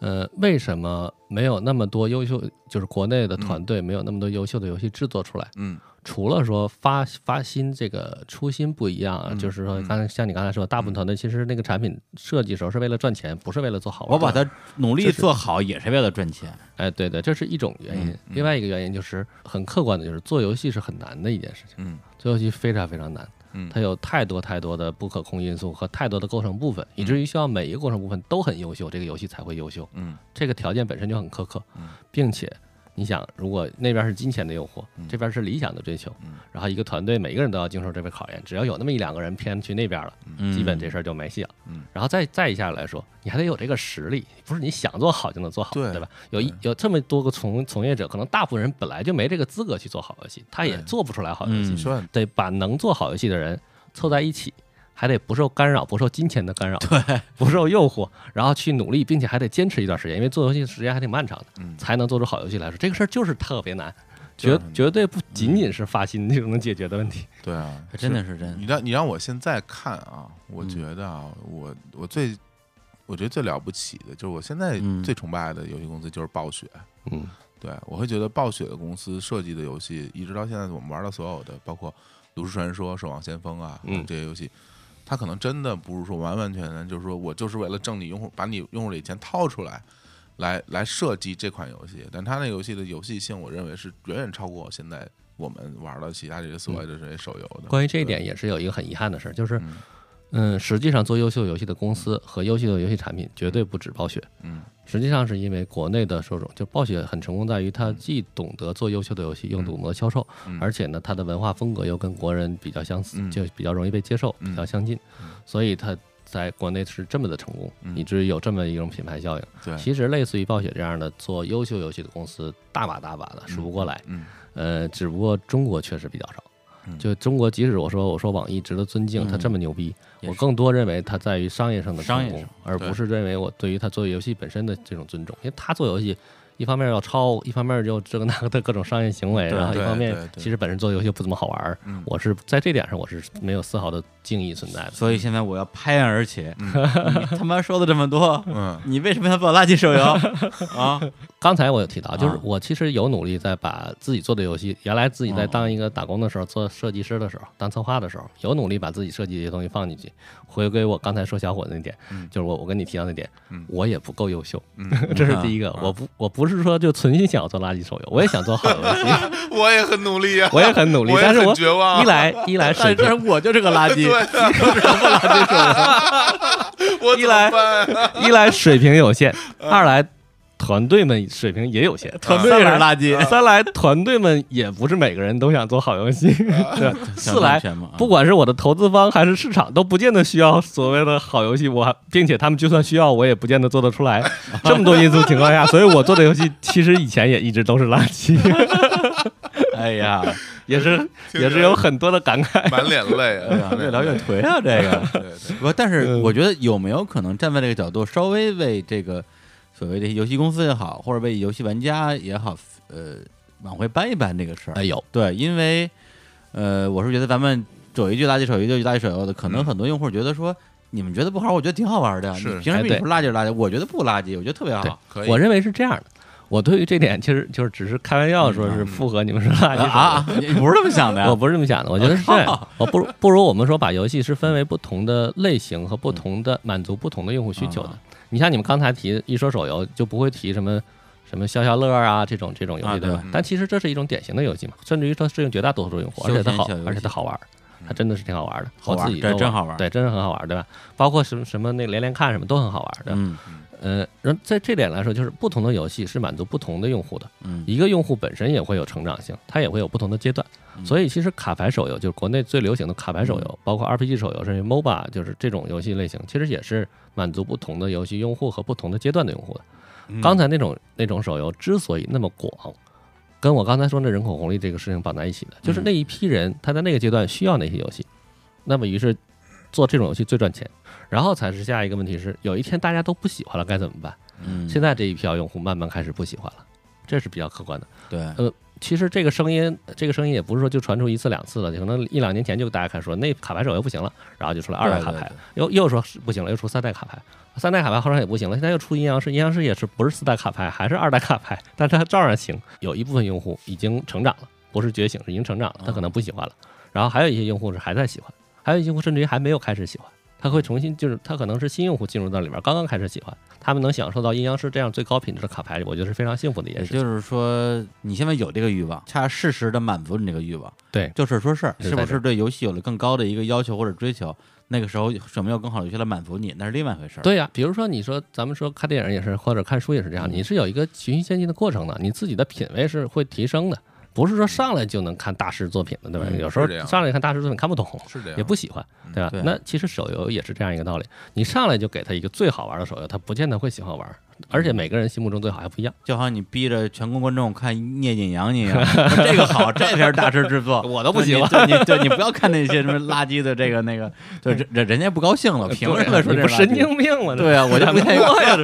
呃，为什么没有那么多优秀，就是国内的团队没有那么多优秀的游戏制作出来？嗯除了说发发心这个初心不一样啊，嗯就是说嗯刚才像你刚才说，大部分团队其实那个产品设计时候是为了赚钱，不是为了做好。我把它努力做好，也是为了赚钱。哎，对对，这是一种原因。另外一个原因就是很客观的，就是做游戏是很难的一件事情，嗯做游戏非常非常难。嗯它有太多太多的不可控因素和太多的构成部分，以至于需要每一个构成部分都很优秀，这个游戏才会优秀。嗯这个条件本身就很苛刻嗯，并且你想，如果那边是金钱的诱惑嗯，这边是理想的追求嗯，然后一个团队每个人都要经受这份考验，只要有那么一两个人偏去那边了，嗯基本这事儿就没戏了。嗯然后再再一下来说，你还得有这个实力，不是你想做好就能做好，对对吧？有一有这么多个从从业者，可能大部分人本来就没这个资格去做好游戏，他也做不出来好游嗯戏，说得把能做好游戏的人凑在一起。还得不受干扰，不受金钱的干扰，对，不受诱惑，然后去努力，并且还得坚持一段时间，因为做游戏时间还挺漫长的，嗯。才能做出好游戏来说，这个事儿就是特别难，绝绝对不仅仅是发心就能解决的问题。对啊，还真的是真你让你让我现在看啊，我嗯。觉得啊，我我最我觉得最了不起的就是我现在嗯。最崇拜的游戏公司就是暴雪。嗯，对，我会觉得暴雪的公司设计的游戏，一直到现在我们玩的所有的，包括《炉石传说》《守望先锋》啊，嗯。这些游戏，它可能真的不是说完完全全就是说我就是为了挣你用户，把你用户里钱掏出来，来来设计这款游戏。但他那游戏的游戏性，我认为是远远超过现在我们玩的其他这些所谓的这些手游的。关于这一点也是有一个很遗憾的事儿，就是嗯嗯，实际上做优秀游戏的公司和优秀的游戏产品绝对不止暴雪。嗯实际上是因为国内的受众，就暴雪很成功在于它既懂得做优秀的游戏，又懂得销售，嗯，而且呢，它的文化风格又跟国人比较相似，嗯就比较容易被接受，嗯比较相近，所以它在国内是这么的成功，嗯以至于有这么一种品牌效应。对，其实类似于暴雪这样的做优秀游戏的公司，大把大把的数不过来。嗯呃，只不过中国确实比较少。嗯就中国，即使我说我说网易值得尊敬，嗯它这么牛逼，我更多认为它在于商业上的成功而不是认为我对于他做游戏本身的这种尊重。因为他做游戏，一方面要抄，一方面就这个那个的各种商业行为，然后一方面其实本身做游戏不怎么好玩儿。嗯，我是在这点上我是没有丝毫的敬意存在的。所以现在我要拍案而起，你他妈说的这么多，嗯，你为什么要做垃圾手游啊？刚才我有提到，就是啊我其实有努力在把自己做的游戏，原来自己在哦当一个打工的时候，做设计师的时候，当策划的时候，有努力把自己设计的东西放进去，回归我刚才说小伙子那点，嗯就是我我跟你提到那点，嗯我也不够优秀，嗯，这是第一个，啊我不我不是说就存心想要做垃圾手游，我也想做好游戏，我也很努力啊，我也很努力但是我绝望啊。一来一来水但是我就是个垃圾，垃圾手游一来？一来水平有限，嗯。二来团队们水平也有限，团队也是垃圾，三来团队们也不是每个人都想做好游戏，对，四来不管是我的投资方还是市场，都不见得需要所谓的好游戏，我并且他们就算需要，我也不见得做得出来。这么多因素情况下，所以我做的游戏其实以前也一直都是垃圾，哎呀，也是也是有很多的感慨。满脸泪哎呀啊，越聊越颓啊，这个。不，但是嗯。我觉得有没有可能站在这个角度，稍微为这个所谓的游戏公司也好，或者为游戏玩家也好，呃，往回搬一搬这个事儿？哎有，对，因为呃，我是觉得咱们走一句垃圾手游，一句垃圾手游的，可能嗯很多用户觉得说，你们觉得不好，我觉得挺好玩的你凭什么哎对你说垃圾是垃圾？我觉得不垃圾，我觉得特别好。我认为是这样的。我对于这点其实就是只是开玩笑说是附和你们说垃圾啊啊！你你不是这么想的呀？我不是这么想的，我觉得是这样。我不如不如我们说把游戏是分为不同的类型和不同的满足不同的用户需求的啊。你像你们刚才提一说手游，就不会提什么什么消消乐啊这种这种游啊戏，对吧对？但其实这是一种典型的游戏嘛，甚至于说适应绝大多数用户，而且它好休闲小游，戏而且它好玩儿。它真的是挺好玩的，好玩这我自己都真好玩对，真的很好玩，对吧？包括什么什么那连连看什么都很好玩，对吧？嗯呃，然后在这点来说，就是不同的游戏是满足不同的用户的，嗯。一个用户本身也会有成长性，它也会有不同的阶段。嗯。所以其实卡牌手游就是国内最流行的卡牌手游，包括 RPG 手游，甚至 MOBA，就是这种游戏类型，其实也是满足不同的游戏用户和不同的阶段的用户的。嗯。刚才那种那种手游之所以那么广，跟我刚才说那人口红利这个事情绑在一起的，就是嗯那一批人他在那个阶段需要哪些游戏，那么于是做这种游戏最赚钱，然后才是下一个问题是，有一天大家都不喜欢了该怎么办？嗯，现在这一票用户慢慢开始不喜欢了，这是比较客观的。对呃其实这个声音，这个声音也不是说就传出一次两次了，可能一两年前就大家开始说那卡牌手游不行了，然后就出来二代卡牌，又又说是不行了，又出三代卡牌，三代卡牌后来也不行了，现在又出阴阳师，阴阳师也是不是四代卡牌，还是二代卡牌，但是它照样行。有一部分用户已经成长了，不是觉醒，是已经成长了，他可能不喜欢了。然后还有一些用户是还在喜欢，还有一些用户甚至于还没有开始喜欢，他会重新就是他可能是新用户进入到里边，刚刚开始喜欢，他们能享受到阴阳师这样最高品质的卡牌，我觉得是非常幸福的一件事。也就是说，你现在有这个欲望，恰适时的满足你这个欲望，对就事说事儿，是不是对游戏有了更高的一个要求或者追求？那个时候有没有更好的游戏来满足你，那是另外一回事儿。对呀、比如说你说咱们说看电影也是，或者看书也是这样，嗯你是有一个循序渐进的过程的，你自己的品味是会提升的，不是说上来就能看大师作品的，对吧？嗯有时候上来看大师作品看不懂，是这样，也不喜欢，对吧？对。那其实手游也是这样一个道理，你上来就给他一个最好玩的手游，他不见得会喜欢玩，而且每个人心目中最好还不一样。就好像你逼着全国观众看《聂隐娘》一样，这个好，这才是大师之作，我都不行了对你对你不要看那些什么垃圾的这个那个，对人人人家不高兴了，凭什么说这是神经病吗？对啊，我就不 愿意我呀，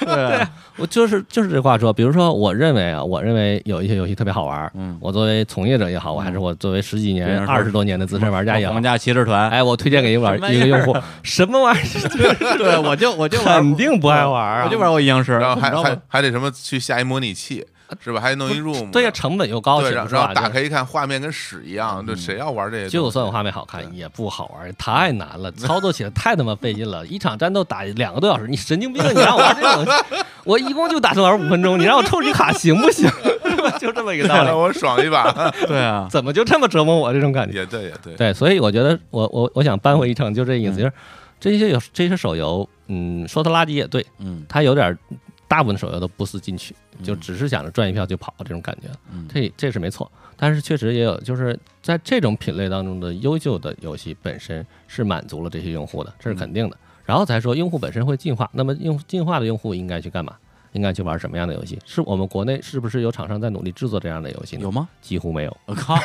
对啊，我就是就是这话说，比如说，我认为啊，我认为有一些游戏特别好玩，嗯，我作为从业者也好，我还是我作为十几年、二十多年的资深玩家也好皇，家骑士团，哎，我推荐给一个玩一个用户，什么玩意儿？对我就我就肯定不爱玩啊！我就玩过阴然后还还？还得什么去下一模拟器，是吧？还得弄一 room，对呀，成本又高，对，然后打开一看，画面跟屎一样，对，嗯谁要玩这个？就算画面好看也不好玩，太难了，操作起来太他妈费劲了。一场战斗打两个多小时，你神经病！你让我玩这种，我一共就打算玩五分钟，你让我抽你卡行不行？就这么一个道理。让我爽一把，对啊，怎么就这么折磨我这种感觉？也对，也对，对，所以我觉得我我我想扳回一城，就这意思，嗯就是这些有这些手游，嗯，说它垃圾也对，嗯，它有点大部分手游都不思进取，就嗯只是想着赚一票就跑这种感觉。嗯这这是没错，但是确实也有，就是在这种品类当中的优秀的游戏本身是满足了这些用户的，这是肯定的。然后才说用户本身会进化，那么用进化的用户应该去干嘛？应该去玩什么样的游戏？是我们国内是不是有厂商在努力制作这样的游戏呢？有吗？几乎没有，我靠，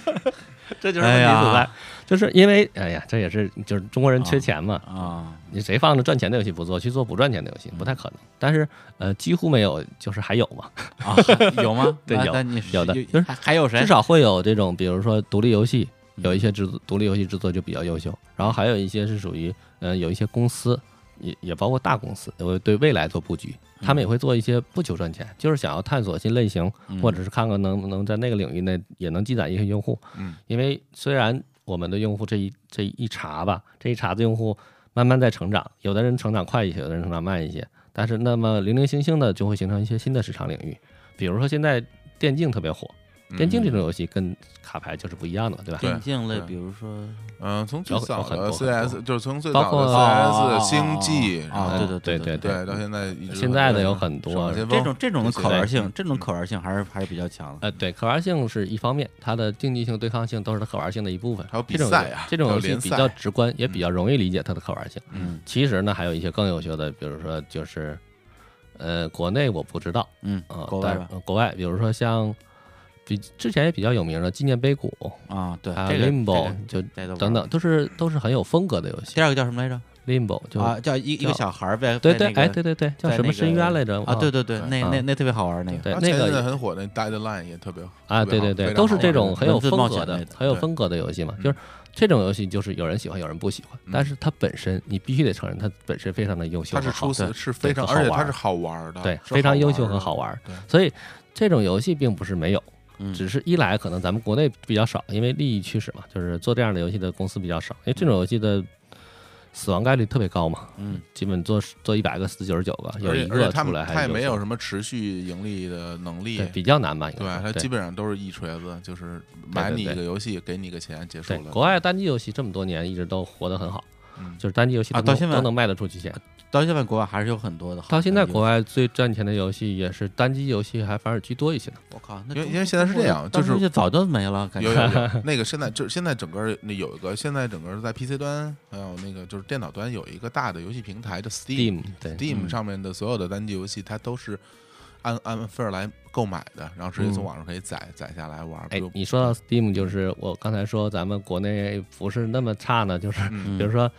这就是问题所在，就是因为哎呀，这也是就是中国人缺钱嘛，啊，你谁放着赚钱的游戏不做，去做不赚钱的游戏不太可能。但是呃，几乎没有，就是还有嘛，啊，有吗？对有有的就是还还有谁？至少会有这种，比如说独立游戏，嗯有一些制作独立游戏制作就比较优秀，然后还有一些是属于呃有一些公司，也也包括大公司，会对未来做布局，他们也会做一些不求赚钱，就是想要探索新类型，嗯或者是看看能不能在那个领域内也能积攒一些用户。嗯，因为虽然我们的用户这一这一茬吧，这一茬子用户慢慢在成长，有的人成长快一些，有的人成长慢一些，但是那么零零星星的就会形成一些新的市场领域，比如说现在电竞特别火，电竞这种游戏跟卡牌就是不一样的，对吧？电竞类，比如说嗯，从最早的很多 CS 就是从最包括早的啊 CS 星际，啊，对对对对对，到现在一直现在的有很多这种这种的可玩性，这种可玩性还是还是比较强的。呃，对，可玩性是一方面，它的竞技性、对抗性都是它可玩性的一部分。还有比这种赛啊这种游戏比较直观，也比较容易理解它的可玩性。嗯其实呢，还有一些更优秀的，比如说就是，呃，国内我不知道嗯呃，，国外国外，比如说像比之前也比较有名的纪念碑谷，啊，对还有 Limbo，就等等，都是都是很有风格的游戏。第二个叫什么来着？Limbo 就啊，叫一一个小孩儿呗。对对，哎，对对对，叫什么深渊来着？啊，对对对，那那那特别好玩那个。对，那个很火的 Deadline 也特别啊，对对对，都是这种很有风格的很有风格的游戏嘛。嗯就是这种游戏，就是有人喜欢，有人不喜欢，嗯但是它本身你必须得承认，它本身非常的优秀它是好，出色，是非常，好玩而且它是好玩的，对，非常优秀和好玩。对，所以这种游戏并不是没有，嗯，只是一来可能咱们国内比较少，因为利益驱使嘛，就是做这样的游戏的公司比较少，因为这种游戏的死亡概率特别高嘛，嗯基本做做一百个死九十九个，有一个出来他们他也没有什么持续盈利的能力对，比较难吧，应对，它基本上都是一锤子，就是买你一个游戏，给你个钱，结束了。国外单机游戏这么多年一直都活得很好。嗯，就是单机游戏都能啊到现在都能卖得出去钱。到现在国外还是有很多的。到现在国外最赚钱的游戏也是单机游戏，还反而居多一些呢。我靠，那因为因为现在是这样就是早就没了，感有觉有有，那个现在就是现在整个那有一个，现在整个在 PC 端还有那个就是电脑端有一个大的游戏平台的 Steam。Steam 对 Steam 嗯上面的所有的单机游戏，它都是按按份儿来购买的，然后直接从嗯网上可以载载下来玩。哎比如，你说到 Steam，就是我刚才说咱们国内不是那么差呢，就是嗯比如说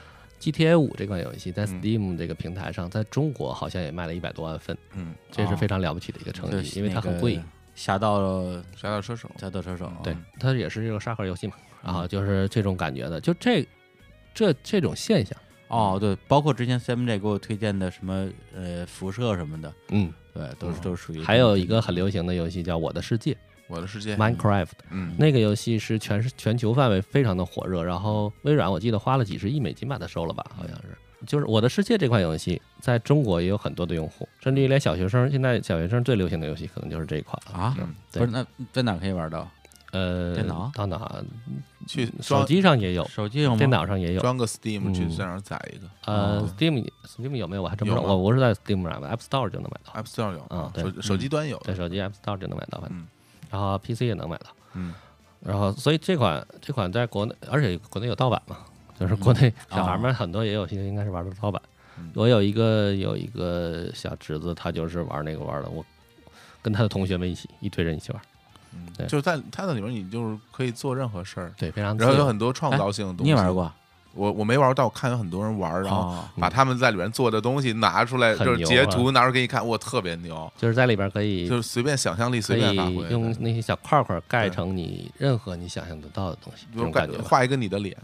GTA 五这款游戏在嗯 Steam 这个平台上，在中国好像也卖了一百多万份，嗯，这是非常了不起的一个成绩，因为它很贵。。侠盗侠盗车手，侠盗车手，对嗯，它也是这个沙盒游戏嘛，然后就是这种感觉的，就这这这种现象，哦对，包括之前 CMJ 给我推荐的什么呃辐射什么的，嗯，对，都是哦都是属于。还有一个很流行的游戏叫《我的世界我的世界》（Minecraft）。嗯，那个游戏是全是全球范围非常的火热，然后微软我记得花了几十亿美金把它收了吧，好像是。就是《我的世界》这款游戏在中国也有很多的用户，甚至于连小学生，现在小学生最流行的游戏可能就是这一款了。啊，嗯不是那在哪可以玩到？呃，电脑到哪？去手机上也有，手机有吗？电脑上也有。装个 Steam 去嗯在那儿载一个呃哦，Steam Steam 有没有我还真不知道，我我是在 Steam 上买，App Store 就能买到，，App Store 有，嗯对手手机端有，在手机 App Store 就能买到，反正嗯然后 PC 也能买到。嗯然后，所以这款这款在国内，而且国内有盗版嘛，就是国内小孩们很多也有些应该是玩的盗版。嗯我有一个有一个小侄子，他就是玩那个玩的，我跟他的同学们一起，一堆人一起玩，嗯，对就是在它那里面，你就是可以做任何事儿，对，非常自由。然后有很多创造性的东西。你也玩？过？我我没玩过，但我看有很多人玩，然后哦把他们在里面做的东西拿出来，就是截图拿出来给你看，我特别牛，就是在里边可以就是随便想象力可随便发以挥，用那些小块块盖成你任何你想象得到的东西，种感觉。画一个你的脸，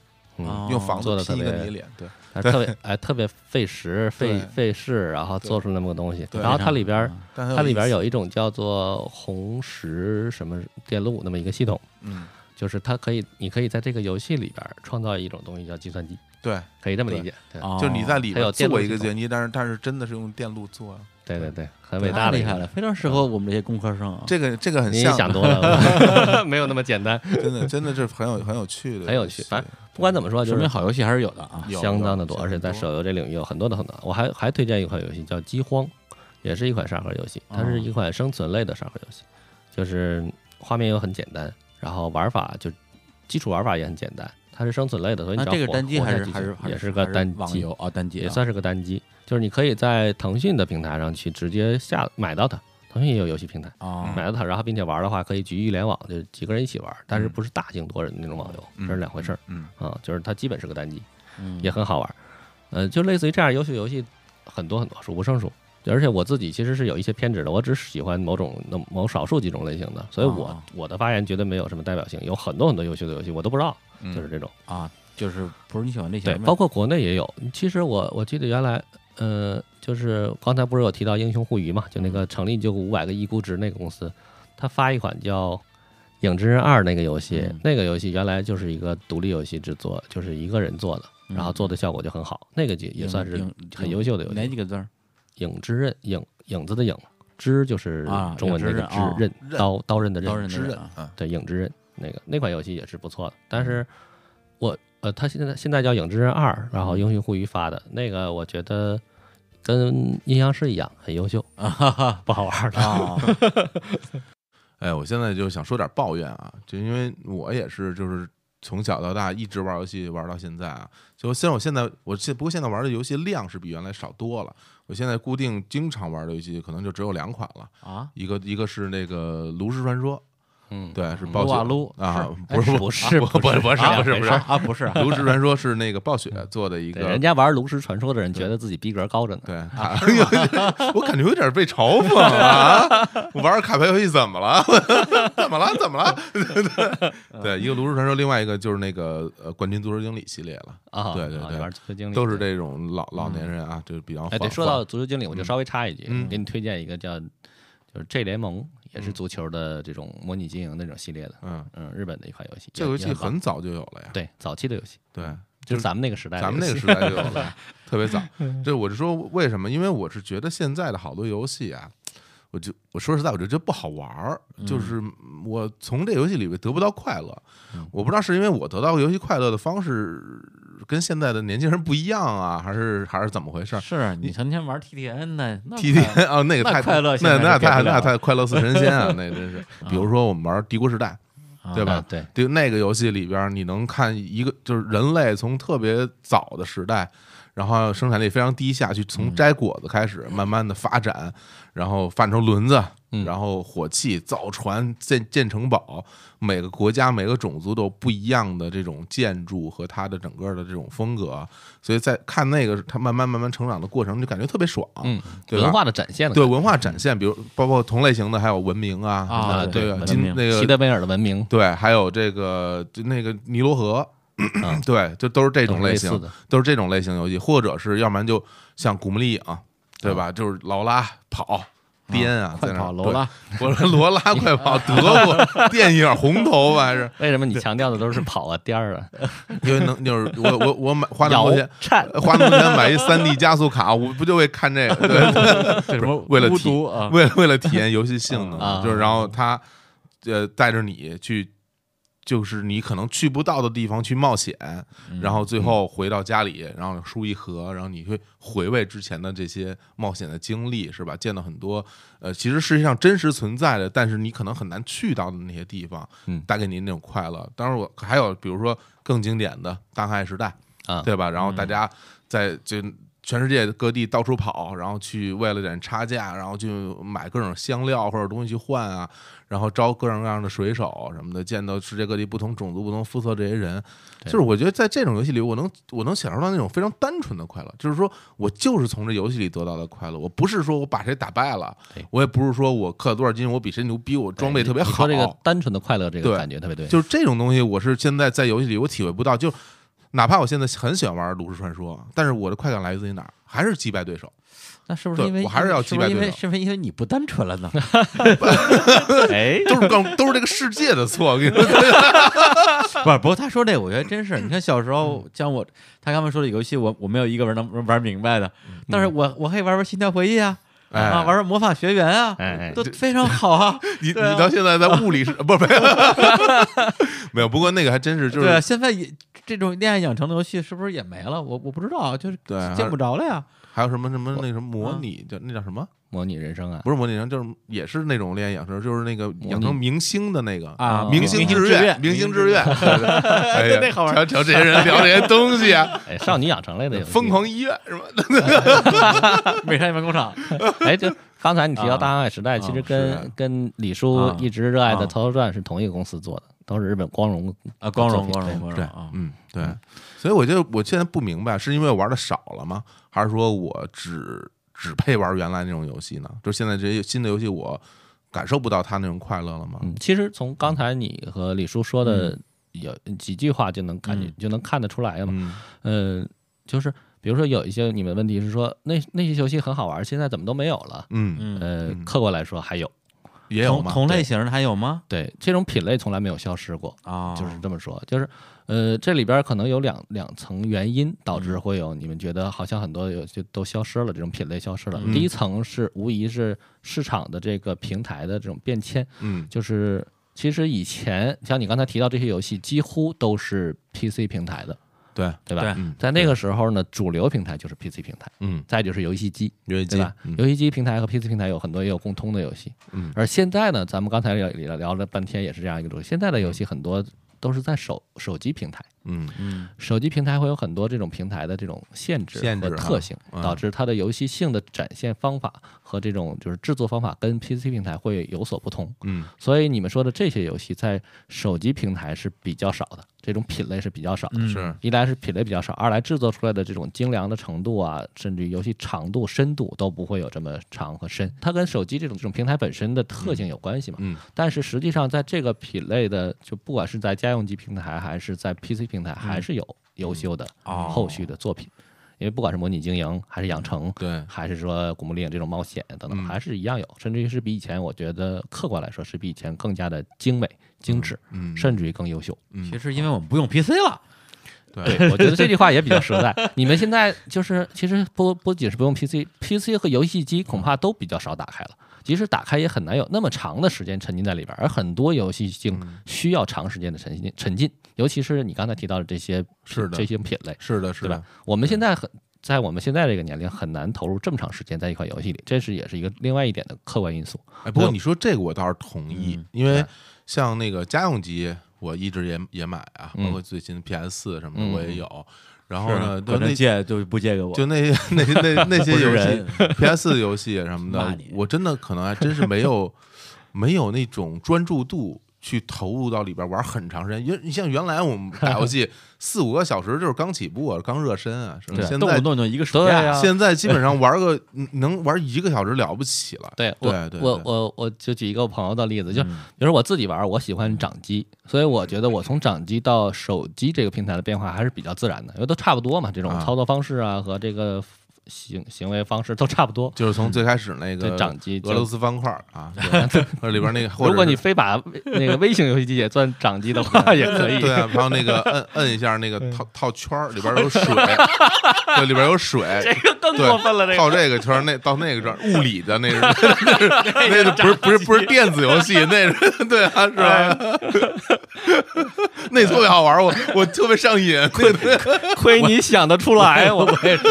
用房子拼一个你的脸，对，特别 哎特别费时费费事，然后做出那么个东西。然后它里边它里边有一种叫做红石什么电路那么一个系统，嗯，就是它可以，你可以在这个游戏里边创造一种东西叫计算机，对，可以这么理解。对哦就是你在里还有面做一个计算机，但是但是真的是用电路做啊，对对对，很伟大的厉害了，非常适合我们这些工科生啊。这个这个很你像，想多了，没有那么简单。真的真的是很有很有趣的，很有趣反正不管怎么说，就说是明好游戏还是有的啊。有相当的多，而且在手游这领域有很多的很多。我还还推荐一款游戏叫《饥荒》，也是一款沙盒游戏，它是一款生存类的沙盒游戏，就是画面又很简单，然后玩法就基础玩法也很简单，它是生存类的，所以你只要活那这个单机还是还是也是个单机，网游啊，单机啊也算是个单机，就是你可以在腾讯的平台上去直接下买到它，腾讯也有游戏平台。啊买到它，然后并且玩的话，可以局域联网，就是几个人一起玩，但是不是大型多人的那种网游，嗯这是两回事儿嗯，啊。就是它基本是个单机，嗯也很好玩。呃，就类似于这样优秀游戏很多很多，数不胜数。而且我自己其实是有一些偏执的，我只喜欢某种某少数几种类型的，所以我、哦我的发言绝对没有什么代表性。有很多很多优秀的游戏我都不知道，嗯就是这种。啊，就是不是你喜欢类型对，包括国内也有。其实我我记得原来，呃，就是刚才不是有提到英雄互娱嘛，就那个成立就五百个亿估值那个公司，他发一款叫《影之刃二》那个游戏，嗯那个游戏原来就是一个独立游戏制作，就是一个人做的，然后做的效果就很好，那个也也算是很优秀的游戏。哪几个字儿？影之刃，影影子的影，之就是啊中文那个之刃啊，刃刃刀刀刃的刃，之刃刃的刃啊。啊，对，影之刃。那个那款游戏也是不错的，但是我呃，它现在现在叫影之刃二，然后英雄互娱发的那个，我觉得跟阴阳师一样很优秀，啊哈哈不好玩的。啊，哎，我现在就想说点抱怨啊，就因为我也是就是从小到大一直玩游戏玩到现在啊，就虽然我现在我现不过现在玩的游戏量是比原来少多了，我现在固定经常玩的游戏可能就只有两款了，啊，一个一个是那个炉石传说，嗯，对，是暴雪撸啊撸啊，不是不是不不是不是啊不是不是啊，啊不是啊炉石传说是那个暴雪做的一，个人。家玩炉石传说的人觉得自己逼格高着呢。对，卡 我感觉有点被嘲讽了！我玩卡牌游戏怎么了？怎么了？怎么了？对，一个炉石传说，另外一个就是那个呃冠军足球经理系列了，啊，对对对啊玩足球经理都是这种老老年人啊，就是比较哎，对，说到足球经理，我就稍微插一句，嗯给你推荐一个叫就是 G 联盟，也是足球的这种模拟经营那种系列的，嗯，嗯，日本的一款游戏，这个游戏很早就有了呀，对早期的游戏，对，就是咱们那个时代咱们那，个时代就有了，特别早。这我是说为什么？因为我是觉得现在的好多游戏啊，我就我说实在，我就觉得不好玩儿，就是我从这游戏里面得不到快乐。我不知道是因为我得到游戏快乐的方式跟现在的年轻人不一样啊，还是还是怎么回事儿是你成天玩 TTN 呢？T T N 啊，那个那太快乐那那太那太快乐似神仙啊，那真是。比如说我们玩《帝国时代》，对吧啊对，对那个游戏里边，你能看一个就是人类从特别早的时代，然后生产力非常低下去，从摘果子开始，慢慢的发展，然后发展成轮子，嗯然后火器、造船、建建城堡，每个国家每个种族都不一样的这种建筑和它的整个的这种风格，所以在看那个它慢慢慢慢成长的过程，就感觉特别爽，嗯，对文化的展现了，对文化展现，比如包括同类型的还有文明啊，啊对金那个西德维尔的文明，对，还有这个就那个尼罗河，嗯对，就都是这种类型都是这种类型游戏，或者是要不然就像《古墓丽影》，对吧？就是劳拉跑。颠啊，在快那跑罗拉，我说罗拉快跑，德国 电影红头发还是 为什么你强调的都是跑啊颠儿啊？因为能就是我我我买花那么多钱，花那么多钱买一三 D 加速卡，我不就为看这个？对，这什么为了体啊，为了为了体验游戏性能，啊就是然后他呃带着你去，就是你可能去不到的地方去冒险，嗯然后最后回到家里，然后书一合，然后你会回味之前的这些冒险的经历，是吧？见到很多呃，其实世界上真实存在的，但是你可能很难去到的那些地方，嗯带给您那种快乐。当然，我还有比如说更经典的《大航海时代》啊对吧？然后大家在就。全世界各地到处跑，然后去为了点差价，然后去买各种香料或者东西去换啊，然后招各种各样的水手什么的，见到世界各地不同种族、不同肤色这些人，就是我觉得在这种游戏里，我能我能享受到那种非常单纯的快乐，就是说我就是从这游戏里得到的快乐，我不是说我把谁打败了，我也不是说我氪了多少金，我比谁牛逼，我装备特别好。说，这个单纯的快乐，这个感觉特别对，就是这种东西，我是现在在游戏里我体会不到，就哪怕我现在很喜欢玩《炉石传说》，但是我的快感来自于哪儿？还是击败对手。那是不是因为我还是要是不是因为击败对手是不是因为你不单纯了呢？哎，都是刚都是这个世界的错，我跟你说，不是，不过他说这个，我觉得真是。你看小时候，像我，他刚才说的游戏，我我没有一个人能玩明白的，但是我我可以玩玩《心跳回忆》啊，哎啊，玩玩《魔法学园》啊，都非常好啊。你你到现在在物理是不是没有 没有？不过那个还真是就是对现在也这种恋爱养成的游戏是不是也没了？我我不知道，就是见不着了呀。还有什么什么那什么模啊拟叫那叫什么？模拟人生啊，不是模拟人生，就是也是那种恋爱养成，就是那个养成明星的那个啊明星志愿，明星志愿。对 那好玩。瞧瞧这些人聊这些东西啊，哎，少女养成类的疯狂医院是吧？美少女工厂哎，就刚才你提到啊《大航海时代》，其实是跟啊。跟李叔啊。一直热爱的啊《头头传》是同一个公司做的，都是日本光荣啊，光荣光荣光对荣啊，嗯，对。所以我觉得我现在不明白，是因为我玩的少了吗？还是说我只只配玩原来那种游戏呢？就现在这些新的游戏，我感受不到它那种快乐了吗？嗯，其实从刚才你和李叔说的有几句话就能感觉、嗯就能看得出来了嘛。嗯嗯，就是比比如说有一些你们问题是说那那些游戏很好玩，现在怎么都没有了？嗯，嗯，呃，嗯客观来说还有，也有嘛，同同类型的还有吗？对这种品类从来没有消失过，啊，就是这么说，就是呃这里边可能有两两层原因导嗯。致会有你们觉得好像很多游戏都消失了，这种品类消失了。嗯。第一层是无疑是市场的这个平台的这种变迁，嗯。就是其实以前像你刚才提到这些游戏几乎都是 PC 平台的，对，对吧？在那个时候呢，主流平台就是 PC 平台，嗯，再就是游戏机，游戏机对吧？嗯。游戏机平台和 PC 平台有很多也有共通的游戏，嗯。而现在呢，咱们刚才聊聊聊了半天，也是这样一个东西。现在的游戏很多都是在手手机平台，嗯。嗯手机平台会有很多这种平台的这种限制和特性，嗯导致它的游戏性的展现方法和这种就是制作方法跟 PC 平台会有所不同。嗯所以你们说的这些游戏在手机平台是比较少的，这种品类是比较少的。嗯是一来是品类比较少，二来制作出来的这种精良的程度啊，甚至于游戏长度、深度都不会有这么长和深。它跟手机这种这种平台本身的特性有关系嘛。嗯但是实际上，在这个品类的，就不管是在家用机平台还是在 PC 平台，还是有优秀的哦后续的作品。因为不管是模拟经营，还是养成，对，还是说古墓丽影这种冒险等等，嗯还是一样有，甚至于是比以前，我觉得客观来说是比以前更加的精美、精致，嗯，甚至于更优秀。嗯其实因为我们不用 PC 了，对，对，我觉得这句话也比较实在。你们现在就是其实不不仅是不用 PC，PC 和游戏机恐怕都比较少打开了。即使打开，也很难有那么长的时间沉浸在里边儿。而很多游戏性嗯需要长时间的沉浸，沉浸，尤其是你刚才提到的这些是的这些品类，是的，是的？我们现在很在我们现在这个年龄很难投入这么长时间在一款游戏里，这是也是一个另外一点的客观因素。哎，不过你说这个我倒是同意嗯，因为像那个家用机，我一直也也买啊，嗯包括最新 PS 四什么的嗯我也有。然后呢，就那借就不借给我，就那那那那些游戏，PS 游戏什么的，我真的可能还真是没有没有那种专注度去投入到里边玩很长时间。原你像原来我们 打游戏四五个小时就是刚起步啊，刚热身啊，是吧？现在动不动就一个暑对假啊现在基本上玩个能玩一个小时了不起了。对我对对对我我我就举一个我朋友的例子，就嗯比如我自己玩，我喜欢掌机，所以我觉得我从掌机到手机这个平台的变化还是比较自然的，因为都差不多嘛，这种啊操作方式啊和这个行行为方式都差不多。就是从最开始那个对掌机俄罗斯方块啊，对或者里边那个，如果你非把那个微型游戏机也算掌机的话，也可以。对啊，然后那个摁摁一下那个套套圈儿，里边有水，对，里边有水，这个更过分了，这套个这个圈儿，那到那个圈儿，物理的那是那个不是不是不是电子游戏，那是对啊，是吧？那特别好玩，我我特别上瘾，对对，亏你想得出来，我我也是，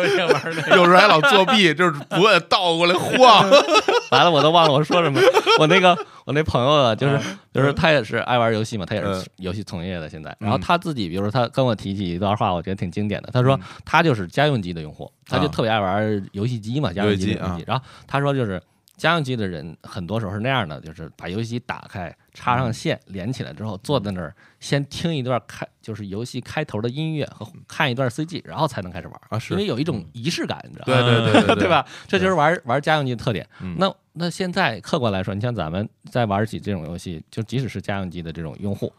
我我也玩那个。有时候还老作弊，就是不按倒过来晃，完了，我都忘了我说什么。我那个我那朋友啊，就是就是他也是爱玩游戏嘛，他也嗯是游戏从业的现在。然后他自己，比如说他跟我提起一段话，我觉得挺经典的。他说他就是家用机的用户，他就特别爱玩游戏机嘛，家用机。然后他说就是。家用机的人很多时候是那样的，就是把游戏机打开，插上线，连起来之后，坐在那儿先听一段开，就是游戏开头的音乐和看一段 CG，然后才能开始玩啊是因为有一种仪式感，你知道对吗？对对对对？吧？这就是玩玩家用机的特点。嗯那那现在客观来说，你像咱们在玩起这种游戏，就即使是家用机的这种用户，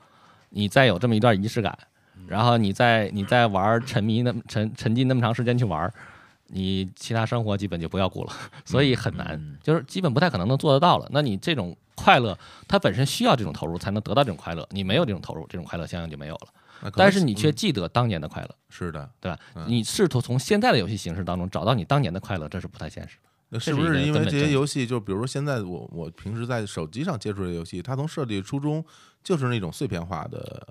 你再有这么一段仪式感，然后你再你再玩沉迷那么沉沉浸那么长时间去玩，你其他生活基本就不要顾了，所以很难，嗯就是基本不太可能能做得到了。那你这种快乐，它本身需要这种投入才能得到这种快乐，你没有这种投入，这种快乐相应就没有了。但是你却嗯记得当年的快乐，是的，对吧？嗯你试图从现在的游戏形式当中找到你当年的快乐，这是不太现实的。那是不是因为这些游戏，就比如说现在我我平时在手机上接触的游戏，它从设计初衷就是那种碎片化的，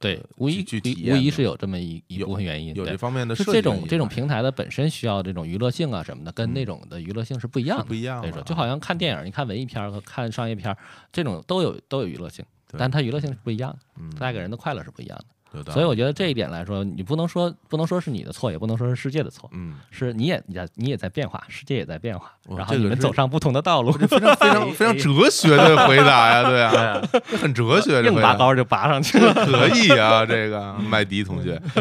对，无疑无疑是有这么一一部分原因，对有这方面的是设计这种这种平台的本身需要这种娱乐性啊什么的，跟那种的娱乐性是不一样的。是不一样所以说，就好像看电影，你看文艺片和看商业片，这种都有都有娱乐性，但它娱乐性是不一样的，嗯带给人的快乐是不一样的。所以我觉得这一点来说，你不能说不能说是你的错，也不能说是世界的错，嗯，是你也你在你也在变化，世界也在变化，然后你们走上不同的道路，非常非常 非常哲学的回答呀，对啊，这很哲学的硬回答，拔高就拔上去了。可以啊，这个麦迪同学，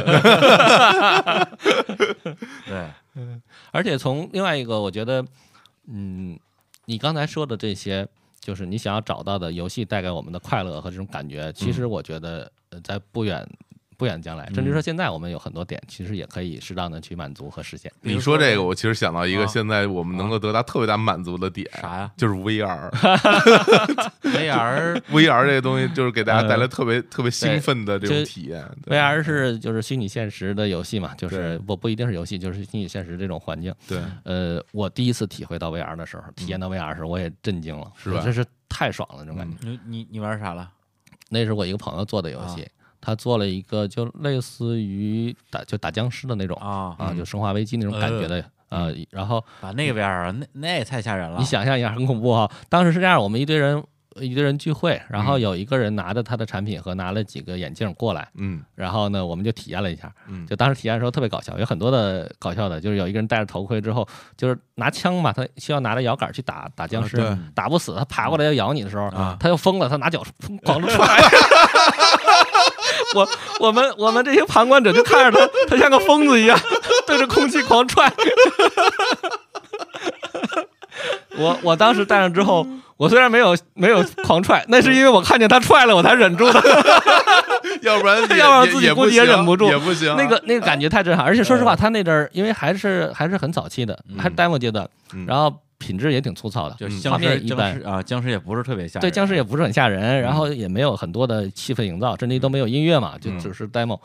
对，而且从另外一个，我觉得，嗯，你刚才说的这些，就是你想要找到的游戏带给我们的快乐和这种感觉，其实我觉得，呃在不远不远将来，甚至说现在我们有很多点，其实也可以适当的去满足和实现。你说这个，我其实想到一个啊现在我们能够得到特别大满足的点，啥呀就是 VR。VR VR 这个东西就是给大家带来呃特别特别兴奋的这种体验。VR 是就是虚拟现实的游戏嘛，就是不不一定是游戏，就是虚拟现实这种环境。对，呃，我第一次体会到 VR 的时候，体验到 VR 的时候，我也震惊了，嗯是吧真是太爽了，这种感觉。你你你玩啥了？那是我一个朋友做的游戏，他做了一个就类似于打就打僵尸的那种啊，啊，就生化危机那种感觉的。呃，然后把那个 VR 啊，那那也太吓人了。你想象一下，很恐怖哈。当时是这样，我们一堆人一个人聚会，然后嗯有一个人拿着他的产品和拿了几个眼镜过来，嗯然后呢，我们就体验了一下。嗯，就当时体验的时候特别搞笑，有很多的搞笑的，就是有一个人戴着头盔之后，就是拿枪嘛，他需要拿着摇杆去打打僵尸，打不死，他爬过来要咬你的时候，啊他又疯了，他拿脚疯狂的踹。我我们我们这些旁观者就看着他，他像个疯子一样对着空气狂踹。我我当时戴上之后，我虽然没有没有 狂踹，那是因为我看见他踹了，我才忍住的。要不然要不然自己估计也忍不住也不行。那个那个感觉太震撼，而且说实话，他那阵儿因为还是还是很早期的，还是 demo 阶段，嗯然后品质也挺粗糙的，就嗯画僵尸僵面一般啊，僵尸也不是特别吓人。对僵尸也不是很吓人，然后也没有很多的气氛营造，甚至都没有音乐嘛，就嗯只是 demo，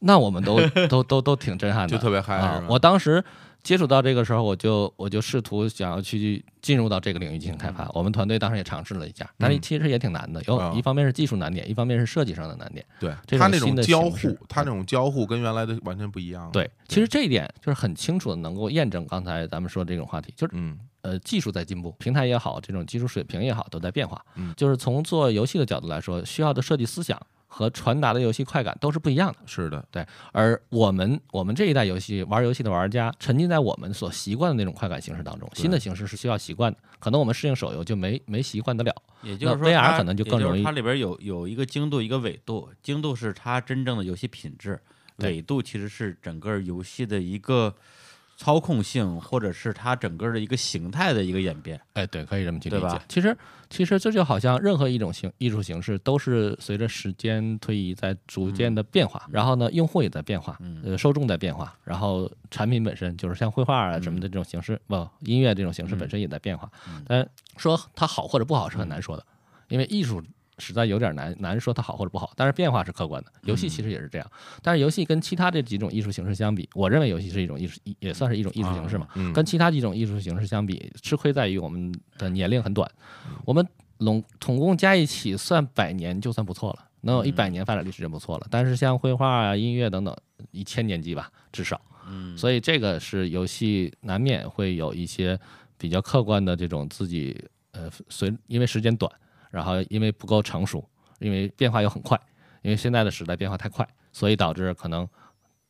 那我们都都都都挺震撼的，就特别嗨啊！我当时接触到这个时候，我就我就试图想要去进入到这个领域进行开发。我们团队当时也尝试了一下，但是嗯其实也挺难的，啊有一方面是技术难点，一方面是设计上的难点。对这他那种交互形式，他那种交互跟原来的完全不一样。对，其实这一点就是很清楚的能够验证刚才咱们说的这种话题，就是嗯呃技术在进步，平台也好，这种技术水平也好，都在变化。嗯就是从做游戏的角度来说，需要的设计思想和传达的游戏快感都是不一样的。是的，对而我们我们这一代游戏玩游戏的玩家，沉浸在我们所习惯的那种快感形式当中，新的形式是需要习惯的，可能我们适应手游就没没习惯得了。也就是说那 VR 可能就更容易它里边有有一个精度，一个纬度。精度是它真正的游戏品质，纬度其实是整个游戏的一个操控性，或者是它整个的一个形态的一个演变。哎，对，可以这么去理解。其实，其实这就好像任何一种形艺术形式都是随着时间推移在逐渐的变化，然后呢，用户也在变化，嗯呃，受众在变化，然后产品本身就是像绘画啊什么的这种形式，不，音乐这种形式本身也在变化。嗯但说它好或者不好是很难说的，因为艺术。实在有点难难说它好或者不好，但是变化是客观的。游戏其实也是这样，但是游戏跟其他这几种艺术形式相比，我认为游戏是一种艺术，也算是一种艺术形式嘛。嗯，跟其他几种艺术形式相比，吃亏在于我们的年龄很短，我们拢统共加一起算百年就算不错了，能有一百年发展历史就不错了。但是像绘画啊、音乐等等，一千年级吧，至少。嗯，所以这个是游戏难免会有一些比较客观的这种自己呃随因为时间短，然后因为不够成熟，因为变化又很快，因为现在的时代变化太快，所以导致可能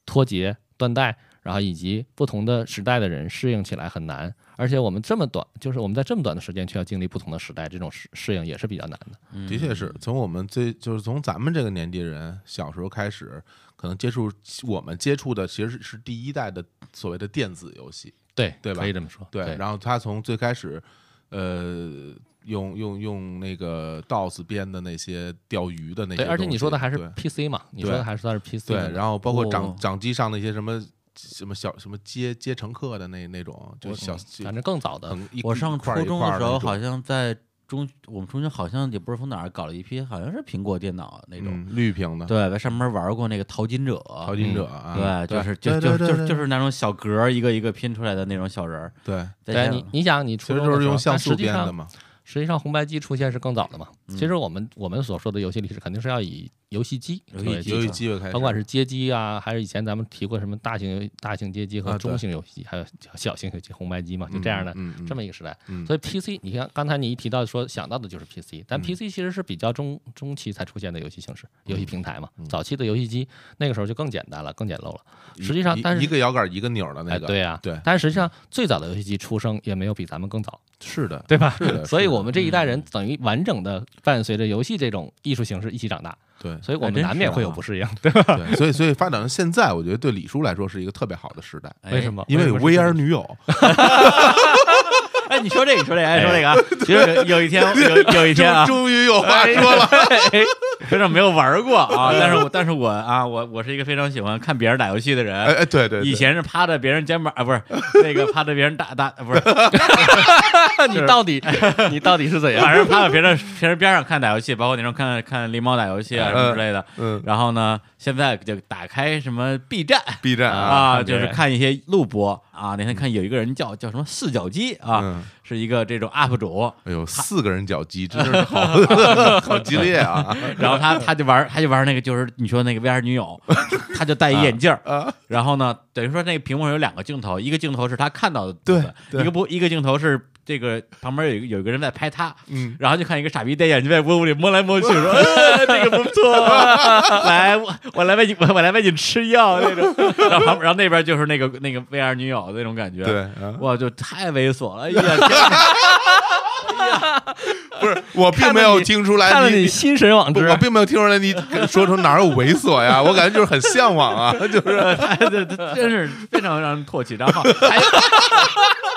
脱节断代，然后以及不同的时代的人适应起来很难。而且我们这么短，就是我们在这么短的时间却要经历不同的时代，这种适适应也是比较难的。嗯的确是从我们最就是从咱们这个年纪人小时候开始，可能接触我们接触的其实是是第一代的所谓的电子游戏，对对吧可以这么说。对，然后他从最开始，呃，用用用那个 DOS 编的那些钓鱼的那些对，而且你说的还是 PC 嘛，你说的还是算是 PC 对，然后包括掌哦。掌机上那些什么什么小什么接接乘客的那那种，就小反正更早的，我上初中的时候，好像在中我们中学好像也不是从哪儿搞了一批，好像是苹果电脑那种。嗯。绿屏的对，在上面玩过那个淘金者，淘金者啊，对，就是就就就就是那种小格儿一个一个拼出来的那种小人儿。对，对在你你想，你其实都是初中的时候用像素但实际上编的嘛，实际上红白机出现是更早的嘛。嗯其实我们我们所说的游戏历史肯定是要以游戏机游戏机甭管是街机啊，还是以前咱们提过什么大型大型街机和中型游戏机，还有小型游戏红白机嘛，就这样的嗯嗯这么一个时代。嗯所以 PC，你看刚才你一提到说想到的就是 PC，但嗯 PC 其实是比较中中期才出现的游戏形式、游戏平台嘛嗯。早期的游戏机那个时候就更简单了，更简陋了。实际上一但是一个摇杆一个钮的那哎，个，对呀，对但是实际上最早的游戏机出生也没有比咱们更早。是的，对吧？是的所以我们这一代人等于完整的伴随着游戏这种艺术形式一起长大，对所以我们难免会有啊不适应，对吧？对，所以所以发展到现在，我觉得对李叔来说是一个特别好的时代，哎为什？么？因为有 VR 女友，哎，你说这个，你说这个，哎，说这个啊，其实有有一天，有有一天啊，终于有话说了，哎 非常没有玩过啊。但是我但是我啊，我我是一个非常喜欢看别人打游戏的哎人。哎，对对，对以前是趴在别人肩膀啊，不是 那个趴在别人打打不是，你到底你到底是怎样？反正趴在别人别人边上看打游戏，包括那种看看狸猫打游戏啊什么之类的。嗯然后呢，现在就打开什么 B 站。，B 站啊，就是看一些录播啊。那天看有一个人叫叫什么四脚鸡啊，嗯是一个这种 UP 主，哎呦，四个人脚鸡真是好 好激烈啊！然后他他就玩他就玩那个就是你说那个 VR 女友，他就戴一眼镜儿，啊，然后呢，等于说那个屏幕上有两个镜头，一个镜头是他看到的对一个不一个镜头是这个旁边有一个有一个人在拍他，嗯，然后就看一个傻逼戴眼镜在屋里摸来摸去，说：“哎，这个不错，来，我我来喂你，我我来喂你吃药那种。”然后旁然后那边就是那个那个 VR 女友那种感觉，对，啊哇，就太猥琐了，哎呀，天哪 不是，我并没有听出来你看了你心神往之我，并没有听出来你说出哪有猥琐呀，我感觉就是很向往啊，就是。太这这真是非常让人唾弃。然后还有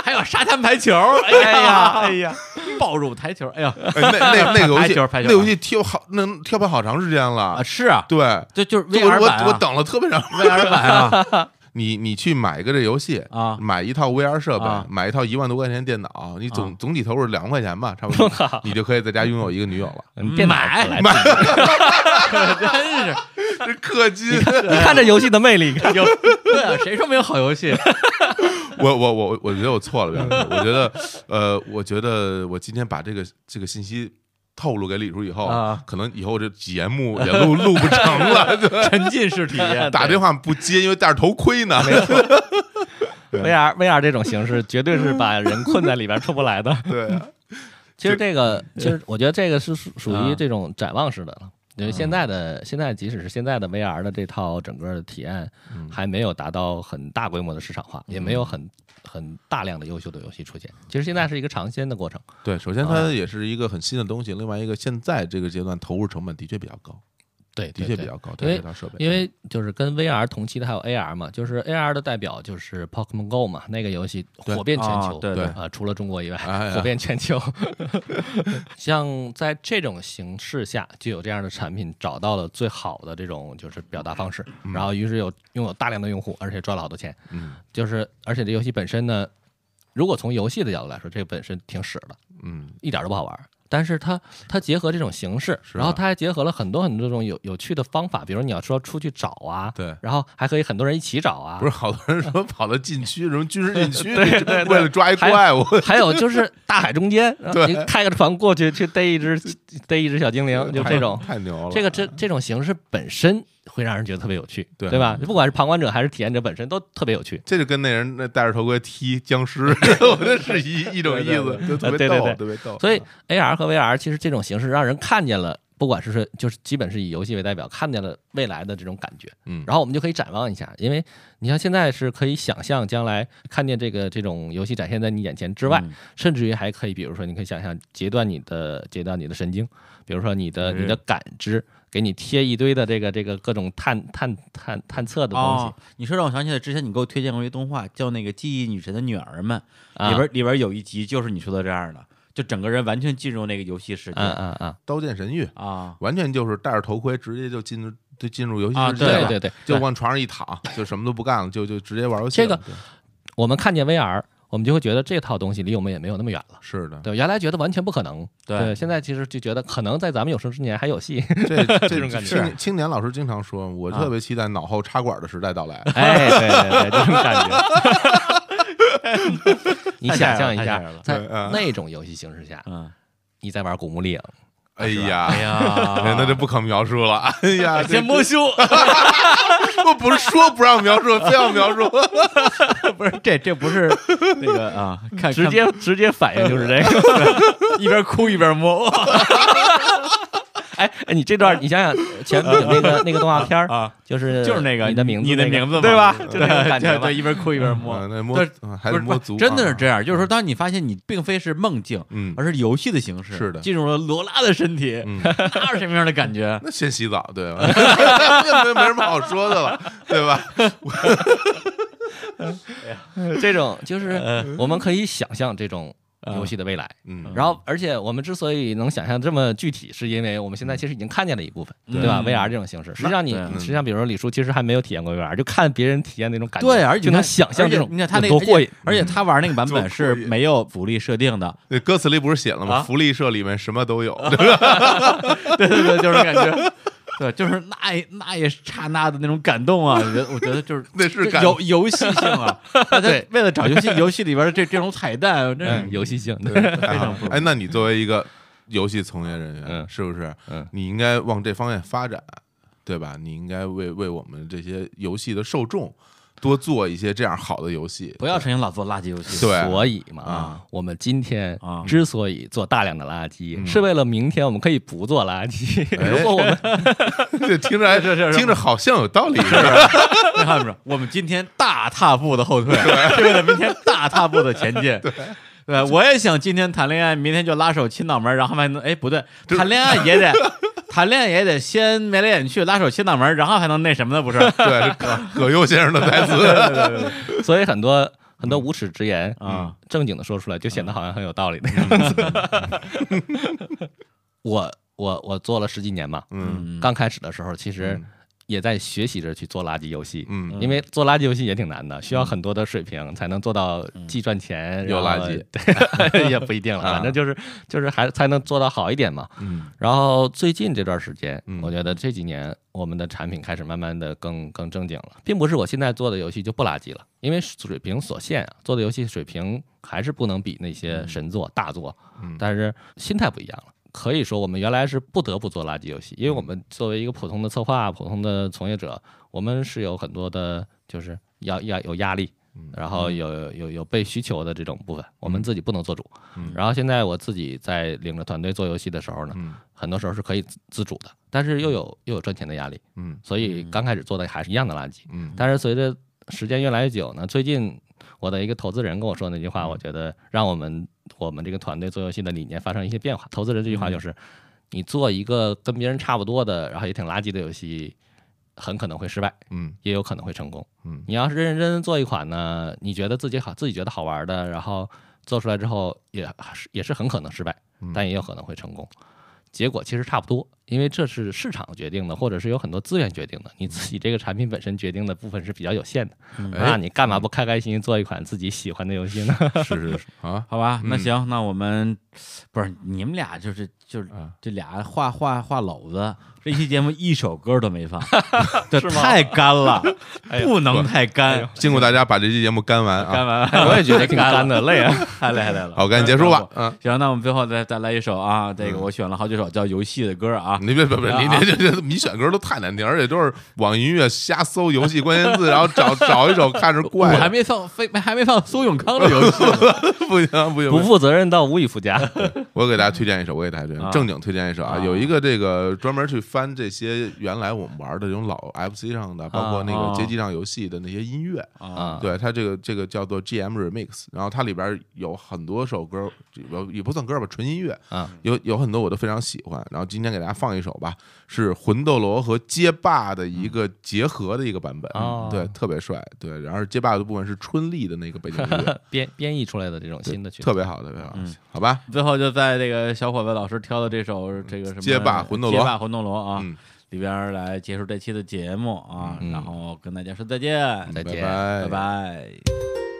还有沙滩排球，哎呀哎呀，暴入台球，哎呀哎那那那个游戏排球排球。那游戏跳好那跳票好长时间啊了，是啊，对，这就是就 VR 我版啊。我我等了特别长。VR 版啊你你去买一个这游戏啊买一套 VR 设备啊，买一套一万多块钱电脑，你啊总总体投入两万块钱吧，差不多，你就可以在家拥有一个女友了。嗯电脑买来买 真是这氪金，你看这游戏的魅力，有对啊，谁说没有好游戏？我我我我觉得我错了，我觉得呃，我觉得我今天把这个这个信息透露给李叔以后，啊。可能以后这节目 也录录不成了，沉浸式体验，打电话不接，因为戴着头盔呢。VR VR 这种形式绝对是把人困在里边出不来的。对啊，其实这个，其实我觉得这个是属于这种展望式的了。因为现在的现在，即使是现在的 VR 的这套整个的体验，嗯还没有达到很大规模的市场化，也没有很很大量的优秀的游戏出现。其实现在是一个尝鲜的过程。对，首先它也是一个很新的东西，另外一个现在这个阶段投入成本的确比较高，对，的确比较高，因为对设备，因为就是跟 VR 同期的还有 AR 嘛，就是 AR 的代表就是 Pokemon Go 嘛，那个游戏火遍全球，啊对对啊，除了中国以外，哎火遍全球。像在这种形式下，就有这样的产品找到了最好的这种就是表达方式，然后于是有拥有大量的用户，而且赚了好多钱。嗯就是而且这游戏本身呢，如果从游戏的角度来说，这个本身挺屎的，嗯，一点都不好玩儿。但是它它结合这种形式，然后它还结合了很多很多种有有趣的方法，比如你要说出去找啊，对。然后还可以很多人一起找啊，不是好多人说跑到禁区，什么军事禁区，对对对为了抓一还怪物，还有就是大海中间，对你开个船过去去逮一只逮一只小精灵，就这种。太牛了。这个这这种形式本身会让人觉得特别有趣，对对吧？不管是旁观者还是体验者本身都特别有趣。这就跟那人那戴着头盔踢僵尸，我觉得是一一种意思，就特别逗，特别逗。所以 AR 和 VR 其实这种形式让人看见了，不管是说就是基本是以游戏为代表，看见了未来的这种感觉。嗯，然后我们就可以展望一下，因为你像现在是可以想象将来看见这个这种游戏展现在你眼前之外，嗯甚至于还可以，比如说你可以想象截断你的截断你的神经，比如说你的哎你的感知，给你贴一堆的这个这个各种探探探探测的东西。哦，你说让我想起来之前你给我推荐过一个动画，叫那个《记忆女神的女儿们》，啊，里边里边有一集就是你说的这样的，就整个人完全进入那个游戏世界。嗯嗯嗯，刀剑神域啊。完全就是戴着头盔，直接就进入就进入游戏啊世界了，对对对，就往床上一躺，就什么都不干了，就就直接玩游戏了。这个我们看见 VR，我们就会觉得这套东西离我们也没有那么远了。是的，对，原来觉得完全不可能，对现在其实就觉得可能在咱们有生之年还有戏。这 这这种感觉青年青年老师经常说，我啊特别期待脑后插管的时代到来。哎，对对对，这种感觉。你想象一下在那种游戏形式下，嗯，你在玩《古墓丽影》，哎呀，哎呀，那就不可描述了。哎呀，先摸胸，我不是说不让描述，非要描述。不是这这不是那个啊，看直接直接反应就是这个。一边哭一边摸哎哎，你这段你想想前面那个 那个动画片儿，啊，就是就是那个你的名字，你的名字对吧？对就那种感觉对对，。一边哭一边摸啊，那摸还摸足，啊真的是这样，就是说，当你发现你并非是梦境，嗯而是游戏的形式，是的进入了罗拉的身体，嗯，那是什么样的感觉？那先洗澡对吧？没没什么好说的了，对吧？这种就是呃我们可以想象这种游戏的未来。嗯，然后，而且我们之所以能想象这么具体，是因为我们现在其实已经看见了一部分，对。对吧？嗯？VR 这种形式，实际上你实际上，比如说李叔，其实还没有体验过 VR，就看别人体验那种感觉，对，而且就能他想象这种你看他那个多过瘾。而且他玩那个版本是没有福利设定的，那歌词里不是写了吗？啊。福利社里面什么都有，对对对，就是感觉，对，就是那一那也是刹那的那种感动啊！我觉得我觉得就是那是感游游戏性啊，他对为了找游戏游戏里边的这这种彩蛋，这游戏性，对非常不容易哎，那你作为一个游戏从业人员，嗯是不是？嗯你应该往这方面发展，对吧？你应该为为我们这些游戏的受众多做一些这样好的游戏，不要成天老做垃圾游戏。对所以嘛，啊我们今天啊之所以做大量的垃圾，嗯是为了明天我们可以不做垃圾。哎 如果我们 这听着还 是是是听着好像有道理，是吧？你看没有？我们今天大踏步的后退，是为了明天大踏步的前进。对，我也想今天谈恋爱，明天就拉手亲脑门，然后还能哎不对，谈恋爱也得谈恋爱也得先眉来眼去，拉手亲脑门，然后还能那什么的？不是？对，是葛 葛优先生的台词，所以很多很多无耻之言啊，正经的说出来，就显得好像很有道理的样子。我我我做了十几年嘛，嗯刚开始的时候其实嗯也在学习着去做垃圾游戏。嗯因为做垃圾游戏也挺难的，需要很多的水平才能做到既赚钱又垃圾 对，也不一定 反正就是就是还才能做到好一点嘛。嗯然后最近这段时间嗯，我觉得这几年我们的产品开始慢慢的更更正经了，并不是我现在做的游戏就不垃圾了，因为水平所限啊，做的游戏水平还是不能比那些神作大作，嗯但是心态不一样了。可以说，我们原来是不得不做垃圾游戏，因为我们作为一个普通的策划、普通的从业者，我们是有很多的，就是要要有压力，嗯然后有有有被需求的这种部分，我们自己不能做主。嗯。然后现在我自己在领着团队做游戏的时候呢，嗯。很多时候是可以自自主的，但是又有又有赚钱的压力，嗯。所以刚开始做的还是一样的垃圾。嗯。但是随着时间越来越久呢，最近我的一个投资人跟我说那句话，我觉得让我们我们这个团队做游戏的理念发生一些变化。投资人这句话就是：你做一个跟别人差不多的，然后也挺垃圾的游戏，很可能会失败，嗯也有可能会成功。嗯你要是认认真真做一款呢，你觉得自己好，自己觉得好玩的，然后做出来之后也是也是很可能失败，嗯但也有可能会成功。结果其实差不多，因为这是市场决定的，或者是有很多资源决定的。你自己这个产品本身决定的部分是比较有限的。那哎你干嘛不开开心心做一款自己喜欢的游戏呢？是是是啊 好吧，那嗯行，那我们不是你们俩就是就是啊这俩画画画篓子，这期节目一首歌都没放，这太干了，不能太干，辛苦大家把这期节目干完干啊！完我也觉得挺干的，累啊。太累太累了。好，赶紧结束吧。嗯，行，那我们最后再再来一首啊，这个嗯我选了好几首叫游戏的歌啊，你别别别，你你你这这你选歌都太难听，而且都是网易音乐瞎搜游戏关键字，然后找找一首看着怪我，还没放非还没放苏永康的游戏，不 行不行，不负责任到无以复加。我给大家推荐一首，我给大家推荐啊。正经推荐一首啊，啊。有一个这个专门去翻这些原来我们玩的这种老 FC 上的，包括那啊。个街机上游戏的那些音乐。啊，对它这个这个叫做 GM Remix，然后它里边有很多首歌，也不算歌吧，纯音乐，啊，有有很多我都非常喜欢。然后今天给大家放一首吧，是魂斗罗和街霸的一个结合的一个版本，哦。对，特别帅。对，然后街霸的部分是春丽的那个背景音乐，编编译出来的这种新的曲子，特别好，特别好。嗯，好吧？最后就在这个小伙子老师挑的这首这个什么街霸魂斗罗。街霸魂斗罗啊嗯，里边来结束这期的节目啊，嗯。然后跟大家说再见，再见。拜。拜拜。